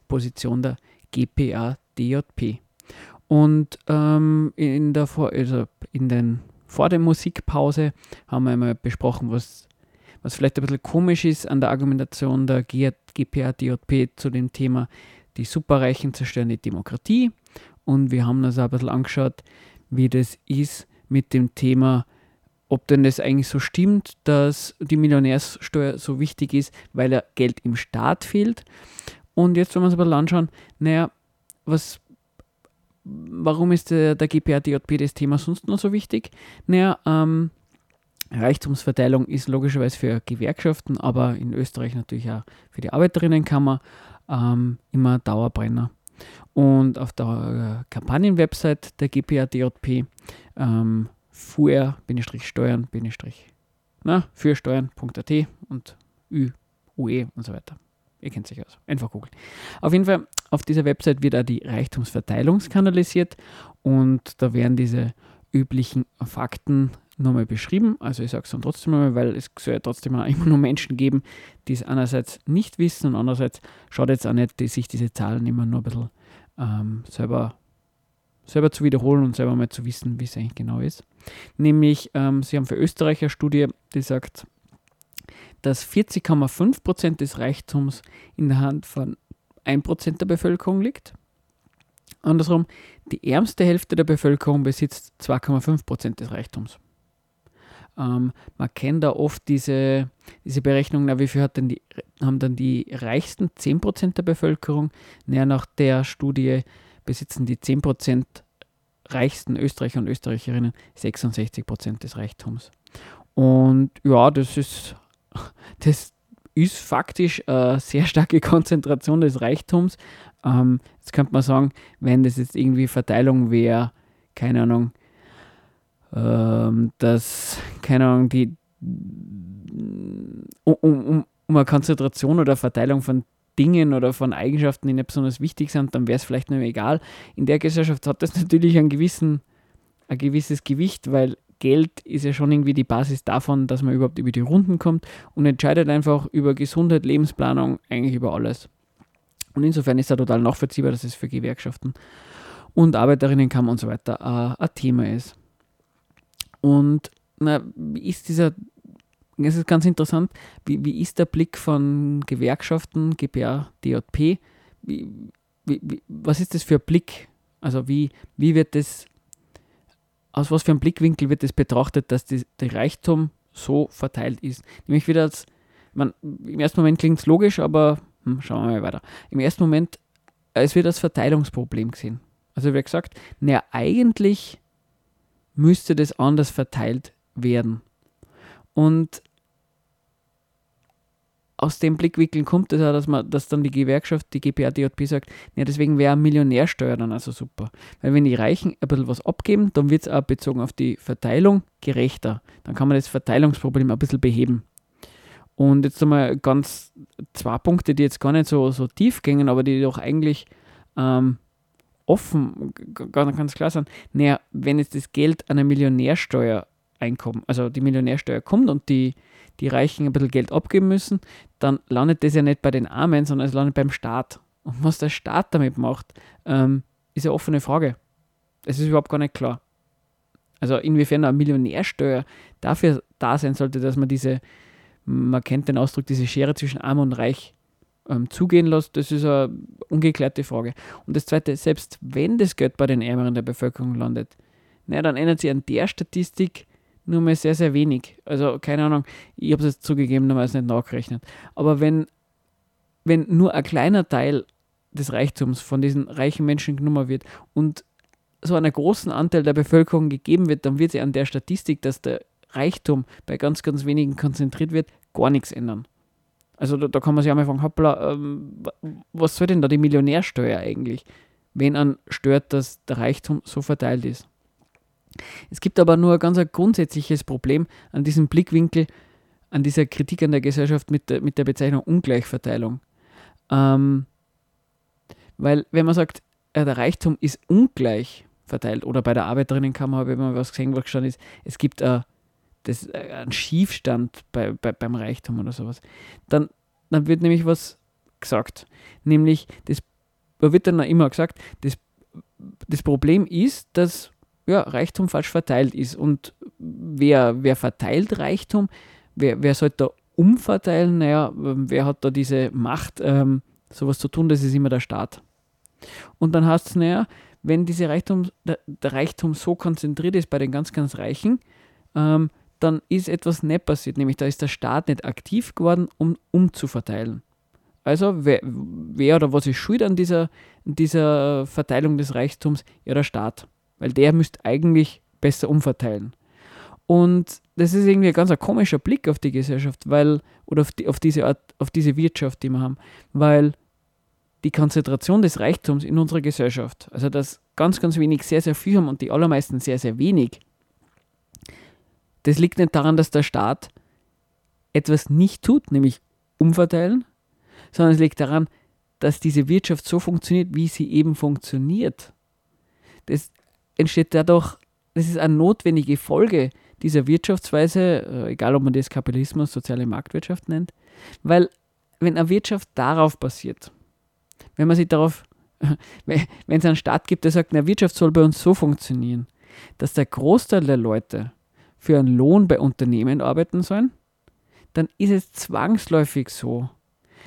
Position der GPA-DJP. Und ähm, in, der vor, also in den, vor der Musikpause haben wir einmal besprochen, was, was vielleicht ein bisschen komisch ist an der Argumentation der GPA-DJP zu dem Thema, die Superreichen zerstören die Demokratie. Und wir haben uns auch ein bisschen angeschaut, wie das ist mit dem Thema, ob denn das eigentlich so stimmt, dass die Millionärssteuer so wichtig ist, weil ja Geld im Staat fehlt. Und jetzt, wenn wir uns ein bisschen anschauen, naja, was, warum ist der, der GPA-DJP das Thema sonst noch so wichtig? Naja, ähm, Reichtumsverteilung ist logischerweise für Gewerkschaften, aber in Österreich natürlich auch für die Arbeiterinnenkammer ähm, immer Dauerbrenner. Und auf der äh, Kampagnenwebsite der GPA-DJP ähm, fuhr-steuern- na, für steuern.at und UE und so weiter. Ihr kennt sich aus. Einfach googeln. Auf jeden Fall, auf dieser Website wird auch die Reichtumsverteilung skandalisiert und da werden diese üblichen Fakten nochmal beschrieben. Also ich sage es dann trotzdem mal, weil es soll ja trotzdem auch immer nur Menschen geben, die es einerseits nicht wissen und andererseits schaut jetzt auch nicht, die sich diese Zahlen immer nur ein bisschen ähm, selber selber zu wiederholen und selber mal zu wissen, wie es eigentlich genau ist. Nämlich, ähm, sie haben für Österreich eine Studie, die sagt, dass 40,5% des Reichtums in der Hand von 1% der Bevölkerung liegt. Andersrum, die ärmste Hälfte der Bevölkerung besitzt 2,5% des Reichtums. Ähm, man kennt da oft diese, diese Berechnung, na, wie viel hat denn die, haben dann die reichsten 10% der Bevölkerung? Naja, nach der Studie besitzen die 10% reichsten Österreicher und Österreicherinnen 66% des Reichtums. Und ja, das ist, das ist faktisch eine sehr starke Konzentration des Reichtums. Ähm, jetzt könnte man sagen, wenn das jetzt irgendwie Verteilung wäre, keine Ahnung, ähm, dass, keine Ahnung, die um, um, um eine Konzentration oder Verteilung von Dingen oder von Eigenschaften, die nicht besonders wichtig sind, dann wäre es vielleicht nur egal. In der Gesellschaft hat das natürlich einen gewissen, ein gewisses Gewicht, weil Geld ist ja schon irgendwie die Basis davon, dass man überhaupt über die Runden kommt und entscheidet einfach über Gesundheit, Lebensplanung, eigentlich über alles. Und insofern ist da total nachvollziehbar, dass es für Gewerkschaften und Arbeiterinnenkammer und so weiter äh, ein Thema ist. Und na, wie ist dieser, es ist ganz interessant, wie, wie ist der Blick von Gewerkschaften, GPA, DJP? Wie, wie, was ist das für ein Blick? Also wie, wie wird das, aus was für einem Blickwinkel wird das betrachtet, dass die, der Reichtum so verteilt ist? Nämlich wieder als, man, im ersten Moment klingt es logisch, aber hm, schauen wir mal weiter. Im ersten Moment, es wird als Verteilungsproblem gesehen. Also wie gesagt, naja, eigentlich müsste das anders verteilt werden. Und aus dem Blickwinkel kommt es auch, dass, man, dass dann die Gewerkschaft, die GPA, DJP sagt, ja, deswegen wäre Millionärsteuer dann also super. Weil wenn die Reichen ein bisschen was abgeben, dann wird es auch bezogen auf die Verteilung gerechter. Dann kann man das Verteilungsproblem ein bisschen beheben. Und jetzt einmal ganz zwei Punkte, die jetzt gar nicht so, so tief gingen, aber die doch eigentlich ähm, offen, ganz klar sind, naja, wenn jetzt das Geld an eine Millionärsteuer einkommt, also die Millionärsteuer kommt und die, die Reichen ein bisschen Geld abgeben müssen, dann landet das ja nicht bei den Armen, sondern es landet beim Staat. Und was der Staat damit macht, ähm, ist eine offene Frage. Es ist überhaupt gar nicht klar. Also inwiefern eine Millionärsteuer dafür da sein sollte, dass man diese, man kennt den Ausdruck, diese Schere zwischen Arm und Reich ähm, zugehen lässt, das ist eine ungeklärte Frage. Und das Zweite, selbst wenn das Geld bei den Ärmeren der Bevölkerung landet, na, dann ändert sich an der Statistik nur mal sehr, sehr wenig. Also keine Ahnung, ich habe es jetzt zugegebenermaßen nicht nachgerechnet. Aber wenn, wenn nur ein kleiner Teil des Reichtums von diesen reichen Menschen genommen wird und so einen großen Anteil der Bevölkerung gegeben wird, dann wird sich an der Statistik, dass der Reichtum bei ganz, ganz wenigen konzentriert wird, gar nichts ändern. Also da, da kann man sich einmal fragen, hoppla, ähm, was soll denn da die Millionärsteuer eigentlich, wenn an stört, dass der Reichtum so verteilt ist? Es gibt aber nur ein ganz ein grundsätzliches Problem an diesem Blickwinkel, an dieser Kritik an der Gesellschaft mit der, mit der Bezeichnung Ungleichverteilung. Ähm, weil wenn man sagt, äh, der Reichtum ist ungleich verteilt, oder bei der Arbeiterinnenkammer habe ich mal was gesehen, wo gestanden ist, es gibt äh, das, äh, einen Schiefstand bei, bei, beim Reichtum oder sowas, dann, dann wird nämlich was gesagt. Nämlich, das, da wird dann immer gesagt, das, das Problem ist, dass ja, Reichtum falsch verteilt ist. Und wer, wer verteilt Reichtum? Wer, wer sollte da umverteilen? Naja, wer hat da diese Macht, ähm, sowas zu tun? Das ist immer der Staat. Und dann heißt es, naja, wenn diese Reichtum, der, der, Reichtum so konzentriert ist bei den ganz, ganz Reichen, ähm, dann ist etwas nicht passiert, nämlich da ist der Staat nicht aktiv geworden, um umzuverteilen. Also wer, wer oder was ist schuld an dieser, dieser Verteilung des Reichtums? Ja, der Staat weil der müsste eigentlich besser umverteilen. Und das ist irgendwie ein ganz ein komischer Blick auf die Gesellschaft, weil, oder auf, die, auf diese Art, auf diese Wirtschaft, die wir haben, weil die Konzentration des Reichtums in unserer Gesellschaft, also dass ganz, ganz wenig sehr, sehr viel haben und die allermeisten sehr, sehr wenig, das liegt nicht daran, dass der Staat etwas nicht tut, nämlich umverteilen, sondern es liegt daran, dass diese Wirtschaft so funktioniert, wie sie eben funktioniert. Das, entsteht dadurch, das ist eine notwendige Folge dieser Wirtschaftsweise, äh, egal ob man das Kapitalismus, soziale Marktwirtschaft nennt, weil wenn eine Wirtschaft darauf basiert, wenn man sich darauf wenn es einen Staat gibt, der sagt, na, Wirtschaft soll bei uns so funktionieren, dass der Großteil der Leute für einen Lohn bei Unternehmen arbeiten sollen, dann ist es zwangsläufig so,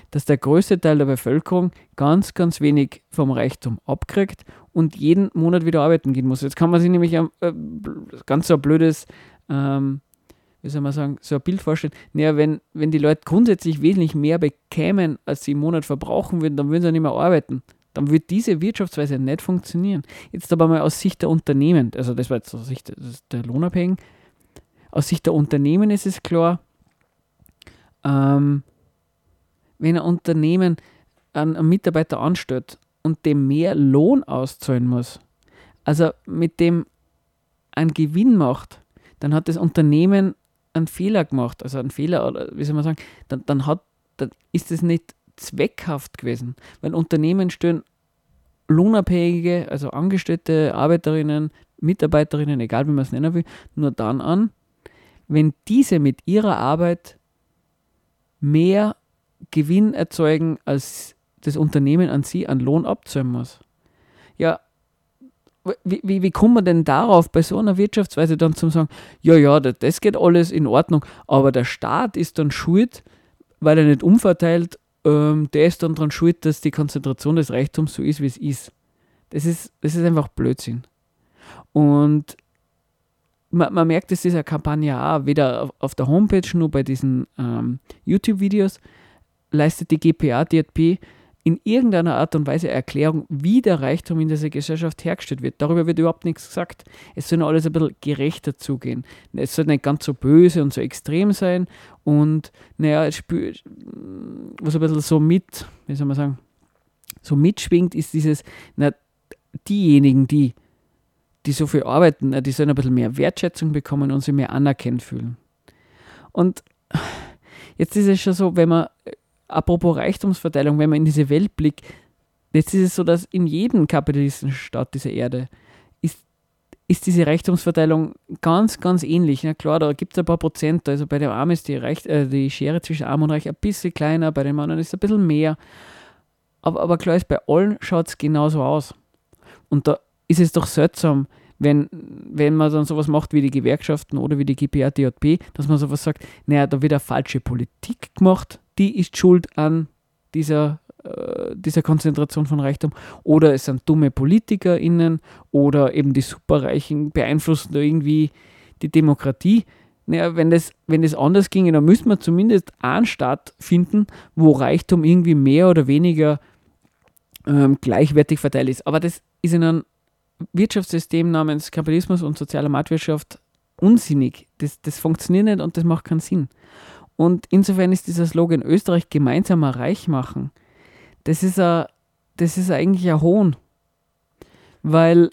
dass der größte Teil der Bevölkerung ganz, ganz wenig vom Reichtum abkriegt und jeden Monat wieder arbeiten gehen muss. Jetzt kann man sich nämlich ein, äh, ganz so ein blödes, ähm, wie soll man sagen, so ein Bild vorstellen. Naja, wenn, wenn die Leute grundsätzlich wesentlich mehr bekämen, als sie im Monat verbrauchen würden, dann würden sie nicht mehr arbeiten. Dann wird diese Wirtschaftsweise nicht funktionieren. Jetzt aber mal aus Sicht der Unternehmen, also das war jetzt aus Sicht der Lohnabhängigen, aus Sicht der Unternehmen ist es klar, ähm, wenn ein Unternehmen einen, Mitarbeiter anstellt und dem mehr Lohn auszahlen muss, also mit dem einen Gewinn macht, dann hat das Unternehmen einen Fehler gemacht, also einen Fehler, oder wie soll man sagen, dann, dann, hat, dann ist es nicht zweckhaft gewesen, weil Unternehmen stellen Lohnabhängige, also Angestellte, Arbeiterinnen, Mitarbeiterinnen, egal wie man es nennen will, nur dann an, wenn diese mit ihrer Arbeit mehr Gewinn erzeugen, als das Unternehmen an sie an Lohn abzahlen muss. Ja, wie, wie, wie kommt man denn darauf, bei so einer Wirtschaftsweise dann zu sagen, ja, ja, das geht alles in Ordnung, aber der Staat ist dann schuld, weil er nicht umverteilt, ähm, der ist dann daran schuld, dass die Konzentration des Reichtums so ist, wie es ist. Das ist, das ist einfach Blödsinn. Und man, man merkt es dieser Kampagne auch, weder auf, auf der Homepage, nur bei diesen ähm, YouTube-Videos, leistet die GPA DRP in irgendeiner Art und Weise Erklärung, wie der Reichtum in dieser Gesellschaft hergestellt wird. Darüber wird überhaupt nichts gesagt. Es soll alles ein bisschen gerechter zugehen. Es soll nicht ganz so böse und so extrem sein. Und naja, was ein bisschen so mit, wie soll man sagen, so mitschwingt, ist dieses, na, diejenigen, die, die so viel arbeiten, die sollen ein bisschen mehr Wertschätzung bekommen und sich mehr anerkannt fühlen. Und jetzt ist es schon so, wenn man apropos Reichtumsverteilung, wenn man in diese Welt blickt, jetzt ist es so, dass in jedem kapitalistischen Staat dieser Erde ist, ist diese Reichtumsverteilung ganz, ganz ähnlich. Na klar, da gibt es ein paar Prozent, also bei den Armen ist die, Reich, äh, die Schere zwischen Arm und Reich ein bisschen kleiner, bei den anderen ist es ein bisschen mehr. Aber, aber klar ist, bei allen schaut es genauso aus. Und da ist es doch seltsam, wenn, wenn man dann sowas macht wie die Gewerkschaften oder wie die GPA, DJP, dass man sowas sagt, naja, da wird eine falsche Politik gemacht, die ist schuld an dieser, äh, dieser Konzentration von Reichtum. Oder es sind dumme PolitikerInnen oder eben die Superreichen beeinflussen da irgendwie die Demokratie. Naja, wenn das, wenn das anders ginge, dann müsste man zumindest einen Staat finden, wo Reichtum irgendwie mehr oder weniger ähm, gleichwertig verteilt ist. Aber das ist in einem Wirtschaftssystem namens Kapitalismus und soziale Marktwirtschaft unsinnig. Das, das funktioniert nicht und das macht keinen Sinn. Und insofern ist dieser Slogan Österreich gemeinsam reich machen, das ist, a, das ist eigentlich ein Hohn. Weil,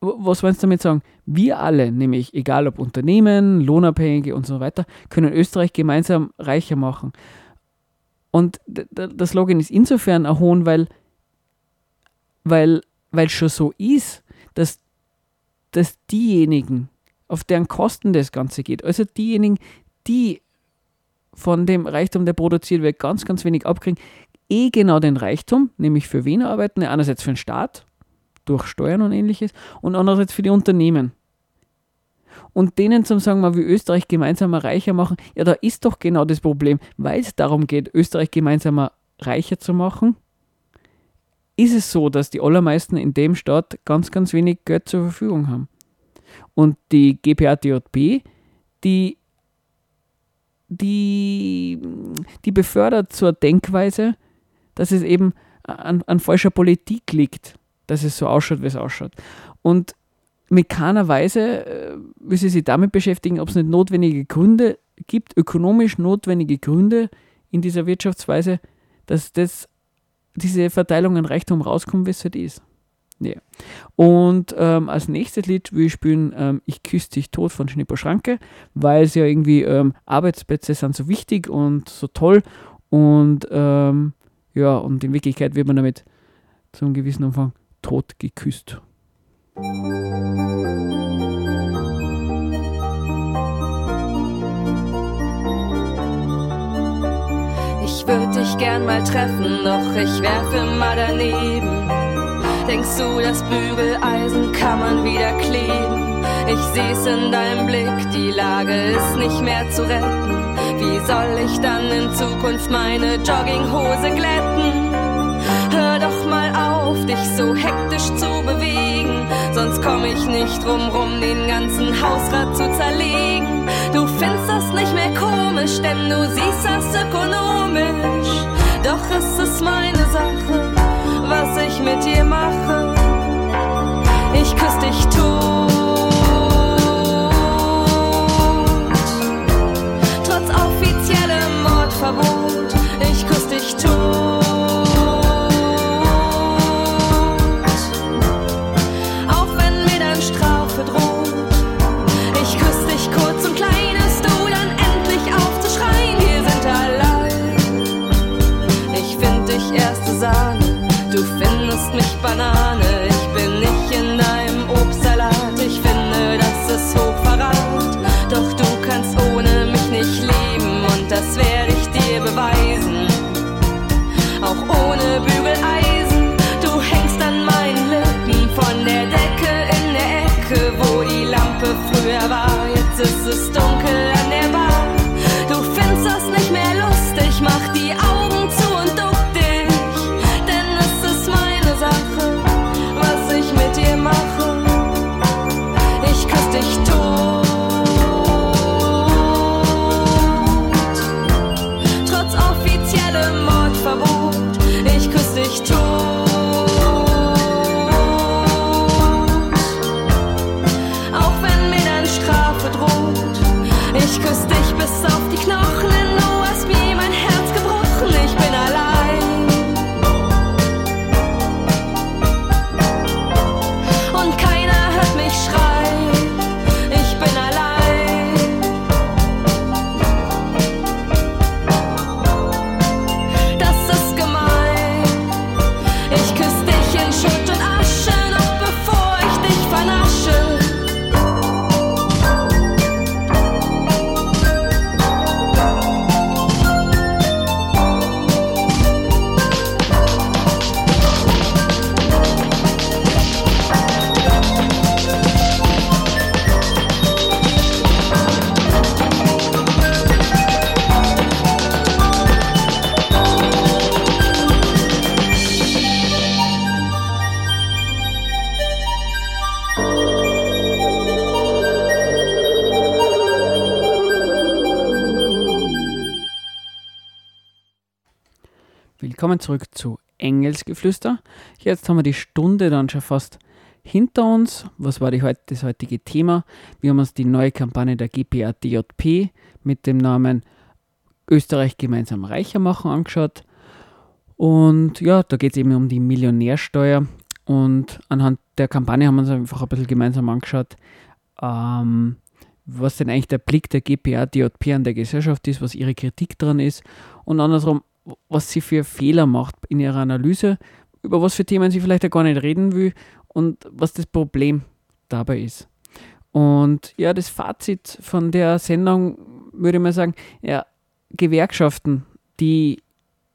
was wollen Sie damit sagen? Wir alle, nämlich egal ob Unternehmen, Lohnabhängige und so weiter, können Österreich gemeinsam reicher machen. Und der Slogan ist insofern ein Hohn, weil weil weil es schon so ist, dass, dass diejenigen, auf deren Kosten das Ganze geht, also diejenigen, die von dem Reichtum, der produziert wird, ganz, ganz wenig abkriegen, eh genau den Reichtum, nämlich für wen arbeiten, einerseits für den Staat, durch Steuern und ähnliches, und andererseits für die Unternehmen. Und denen zum sagen, mal wie Österreich gemeinsam reicher machen, ja, da ist doch genau das Problem, weil es darum geht, Österreich gemeinsam reicher zu machen, ist es so, dass die allermeisten in dem Staat ganz, ganz wenig Geld zur Verfügung haben. Und die GPA-DJB, die die, die befördert zur Denkweise, dass es eben an, an falscher Politik liegt, dass es so ausschaut, wie es ausschaut. Und mit keiner Weise äh, will sie sich damit beschäftigen, ob es nicht notwendige Gründe gibt, ökonomisch notwendige Gründe in dieser Wirtschaftsweise, dass das, diese Verteilung an Reichtum rauskommt, wie es halt ist. Ja. Und ähm, als nächstes Lied will ich spielen ähm, Ich küsse dich tot von Schnipper Schranke, weil es ja irgendwie ähm, Arbeitsplätze sind so wichtig und so toll und ähm, ja, und in Wirklichkeit wird man damit zu einem gewissen Umfang tot geküsst. Ich würde dich gern mal treffen, doch ich werfe mal daneben Denkst du, das Bügeleisen kann man wieder kleben? Ich seh's in deinem Blick, die Lage ist nicht mehr zu retten. Wie soll ich dann in Zukunft meine Jogginghose glätten? Hör doch mal auf, dich so hektisch zu bewegen, sonst komm ich nicht drum rum, den ganzen Hausrat zu zerlegen. Du findest das nicht mehr komisch, denn du siehst das ökonomisch. Doch es ist meine Sache, was ich mit dir mache. Ich küss dich tot. Trotz offiziellem Mordverbot, ich küss dich tot. Findest mich Banane. Ich bin nicht in deinem zurück zu Engelsgeflüster. Jetzt haben wir die Stunde dann schon fast hinter uns. Was war heut- das heutige Thema? Wir haben uns die neue Kampagne der GPA-DJP mit dem Namen Österreich gemeinsam reicher machen angeschaut. Und ja, da geht es eben um die Millionärsteuer. Und anhand der Kampagne haben wir uns einfach ein bisschen gemeinsam angeschaut, ähm, was denn eigentlich der Blick der GPA-DJP an der Gesellschaft ist, was ihre Kritik dran ist und andersrum, was sie für Fehler macht in ihrer Analyse, über was für Themen sie vielleicht auch gar nicht reden will und was das Problem dabei ist. Und ja, das Fazit von der Sendung würde ich mal sagen, ja, Gewerkschaften, die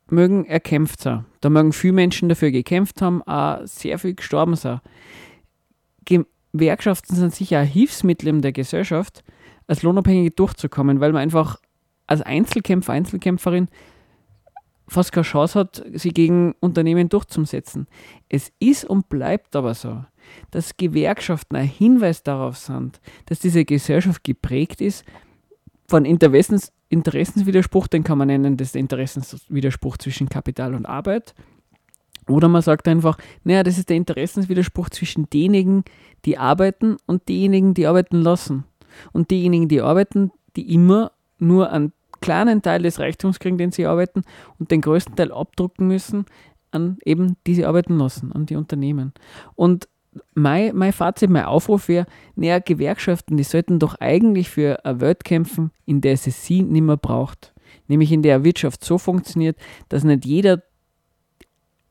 mögen erkämpft sein. Da mögen viele Menschen dafür gekämpft haben, auch sehr viel gestorben sein. Gewerkschaften sind sicher ein Hilfsmittel in der Gesellschaft, als Lohnabhängige durchzukommen, weil man einfach als Einzelkämpfer, Einzelkämpferin fast keine Chance hat, sie gegen Unternehmen durchzusetzen. Es ist und bleibt aber so, dass Gewerkschaften ein Hinweis darauf sind, dass diese Gesellschaft geprägt ist von Interessens, Interessenswiderspruch, den kann man nennen, das ist der Interessenswiderspruch zwischen Kapital und Arbeit. Oder man sagt einfach, naja, das ist der Interessenswiderspruch zwischen denjenigen, die arbeiten und diejenigen, die arbeiten lassen. Und diejenigen, die arbeiten, die immer nur einen kleinen Teil des Reichtums kriegen, den sie arbeiten, und den größten Teil abdrucken müssen an eben die sie arbeiten lassen, an die Unternehmen. Und mein, mein Fazit, mein Aufruf wäre, naja, Gewerkschaften, die sollten doch eigentlich für eine Welt kämpfen, in der es sie nicht mehr braucht. Nämlich in der Wirtschaft so funktioniert, dass nicht jeder,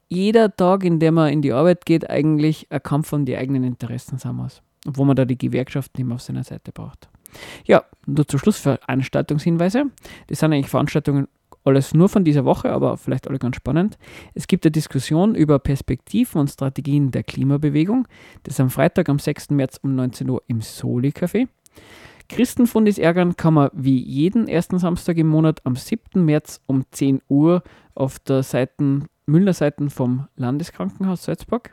jeder Tag, in dem man in die Arbeit geht, eigentlich ein Kampf um die eigenen Interessen sein muss. Obwohl man da die Gewerkschaften immer auf seiner Seite braucht. Ja, nur zum Schluss Veranstaltungshinweise. Das sind eigentlich Veranstaltungen alles nur von dieser Woche, aber vielleicht alle ganz spannend. Es gibt eine Diskussion über Perspektiven und Strategien der Klimabewegung. Das ist am Freitag, am 6. März um 19 Uhr im Soli-Café. Christenfundis ärgern kann man wie jeden ersten Samstag im Monat am 7. März um 10 Uhr auf der Seiten, Müller-Seiten vom Landeskrankenhaus Salzburg.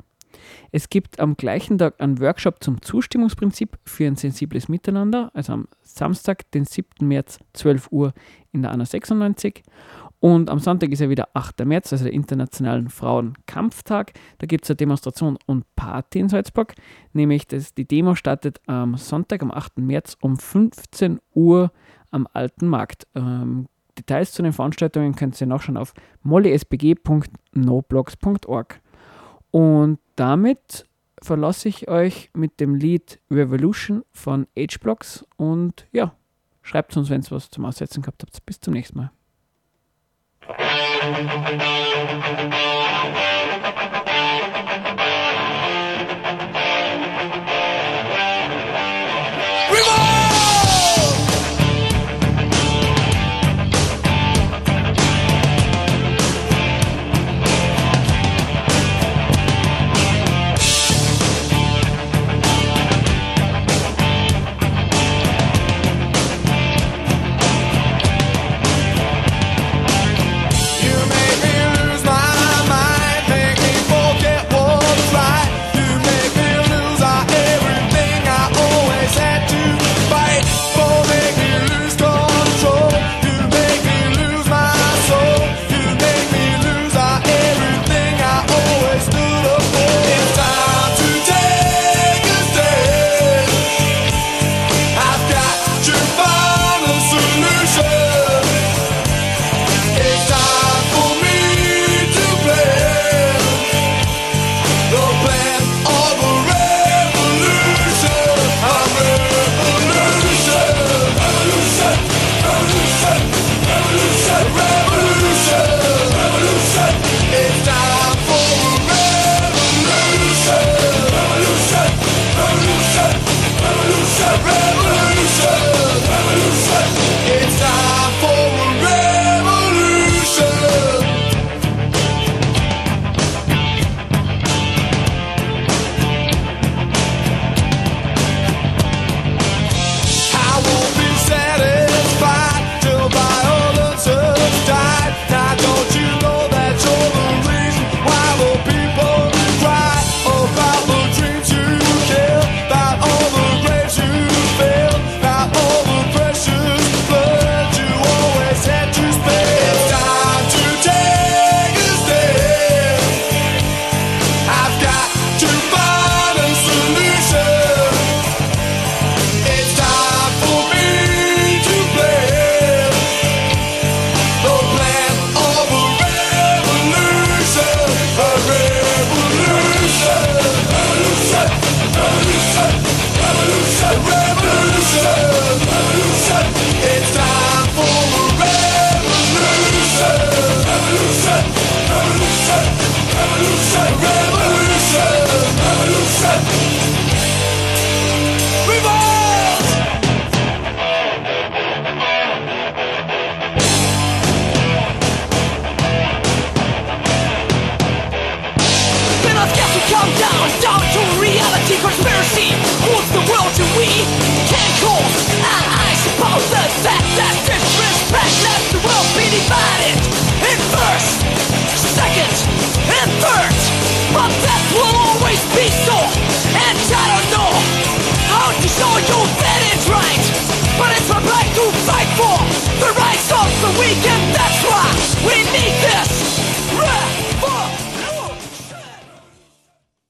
Es gibt am gleichen Tag einen Workshop zum Zustimmungsprinzip für ein sensibles Miteinander, also am Samstag, den 7. März, 12 Uhr in der ANA 96. Und am Sonntag ist ja wieder 8. März, also der Internationalen Frauenkampftag. Da gibt es eine Demonstration und Party in Salzburg. Nämlich das, die Demo startet am Sonntag, am 8. März um 15 Uhr am Alten Markt. Ähm, Details zu den Veranstaltungen könnt ihr nachschauen auf mollysbg.noblogs.org. Und damit verlasse ich euch mit dem Lied Revolution von H-Blocks und ja, schreibt uns, wenn ihr was zum Aussetzen gehabt habt. Bis zum nächsten Mal.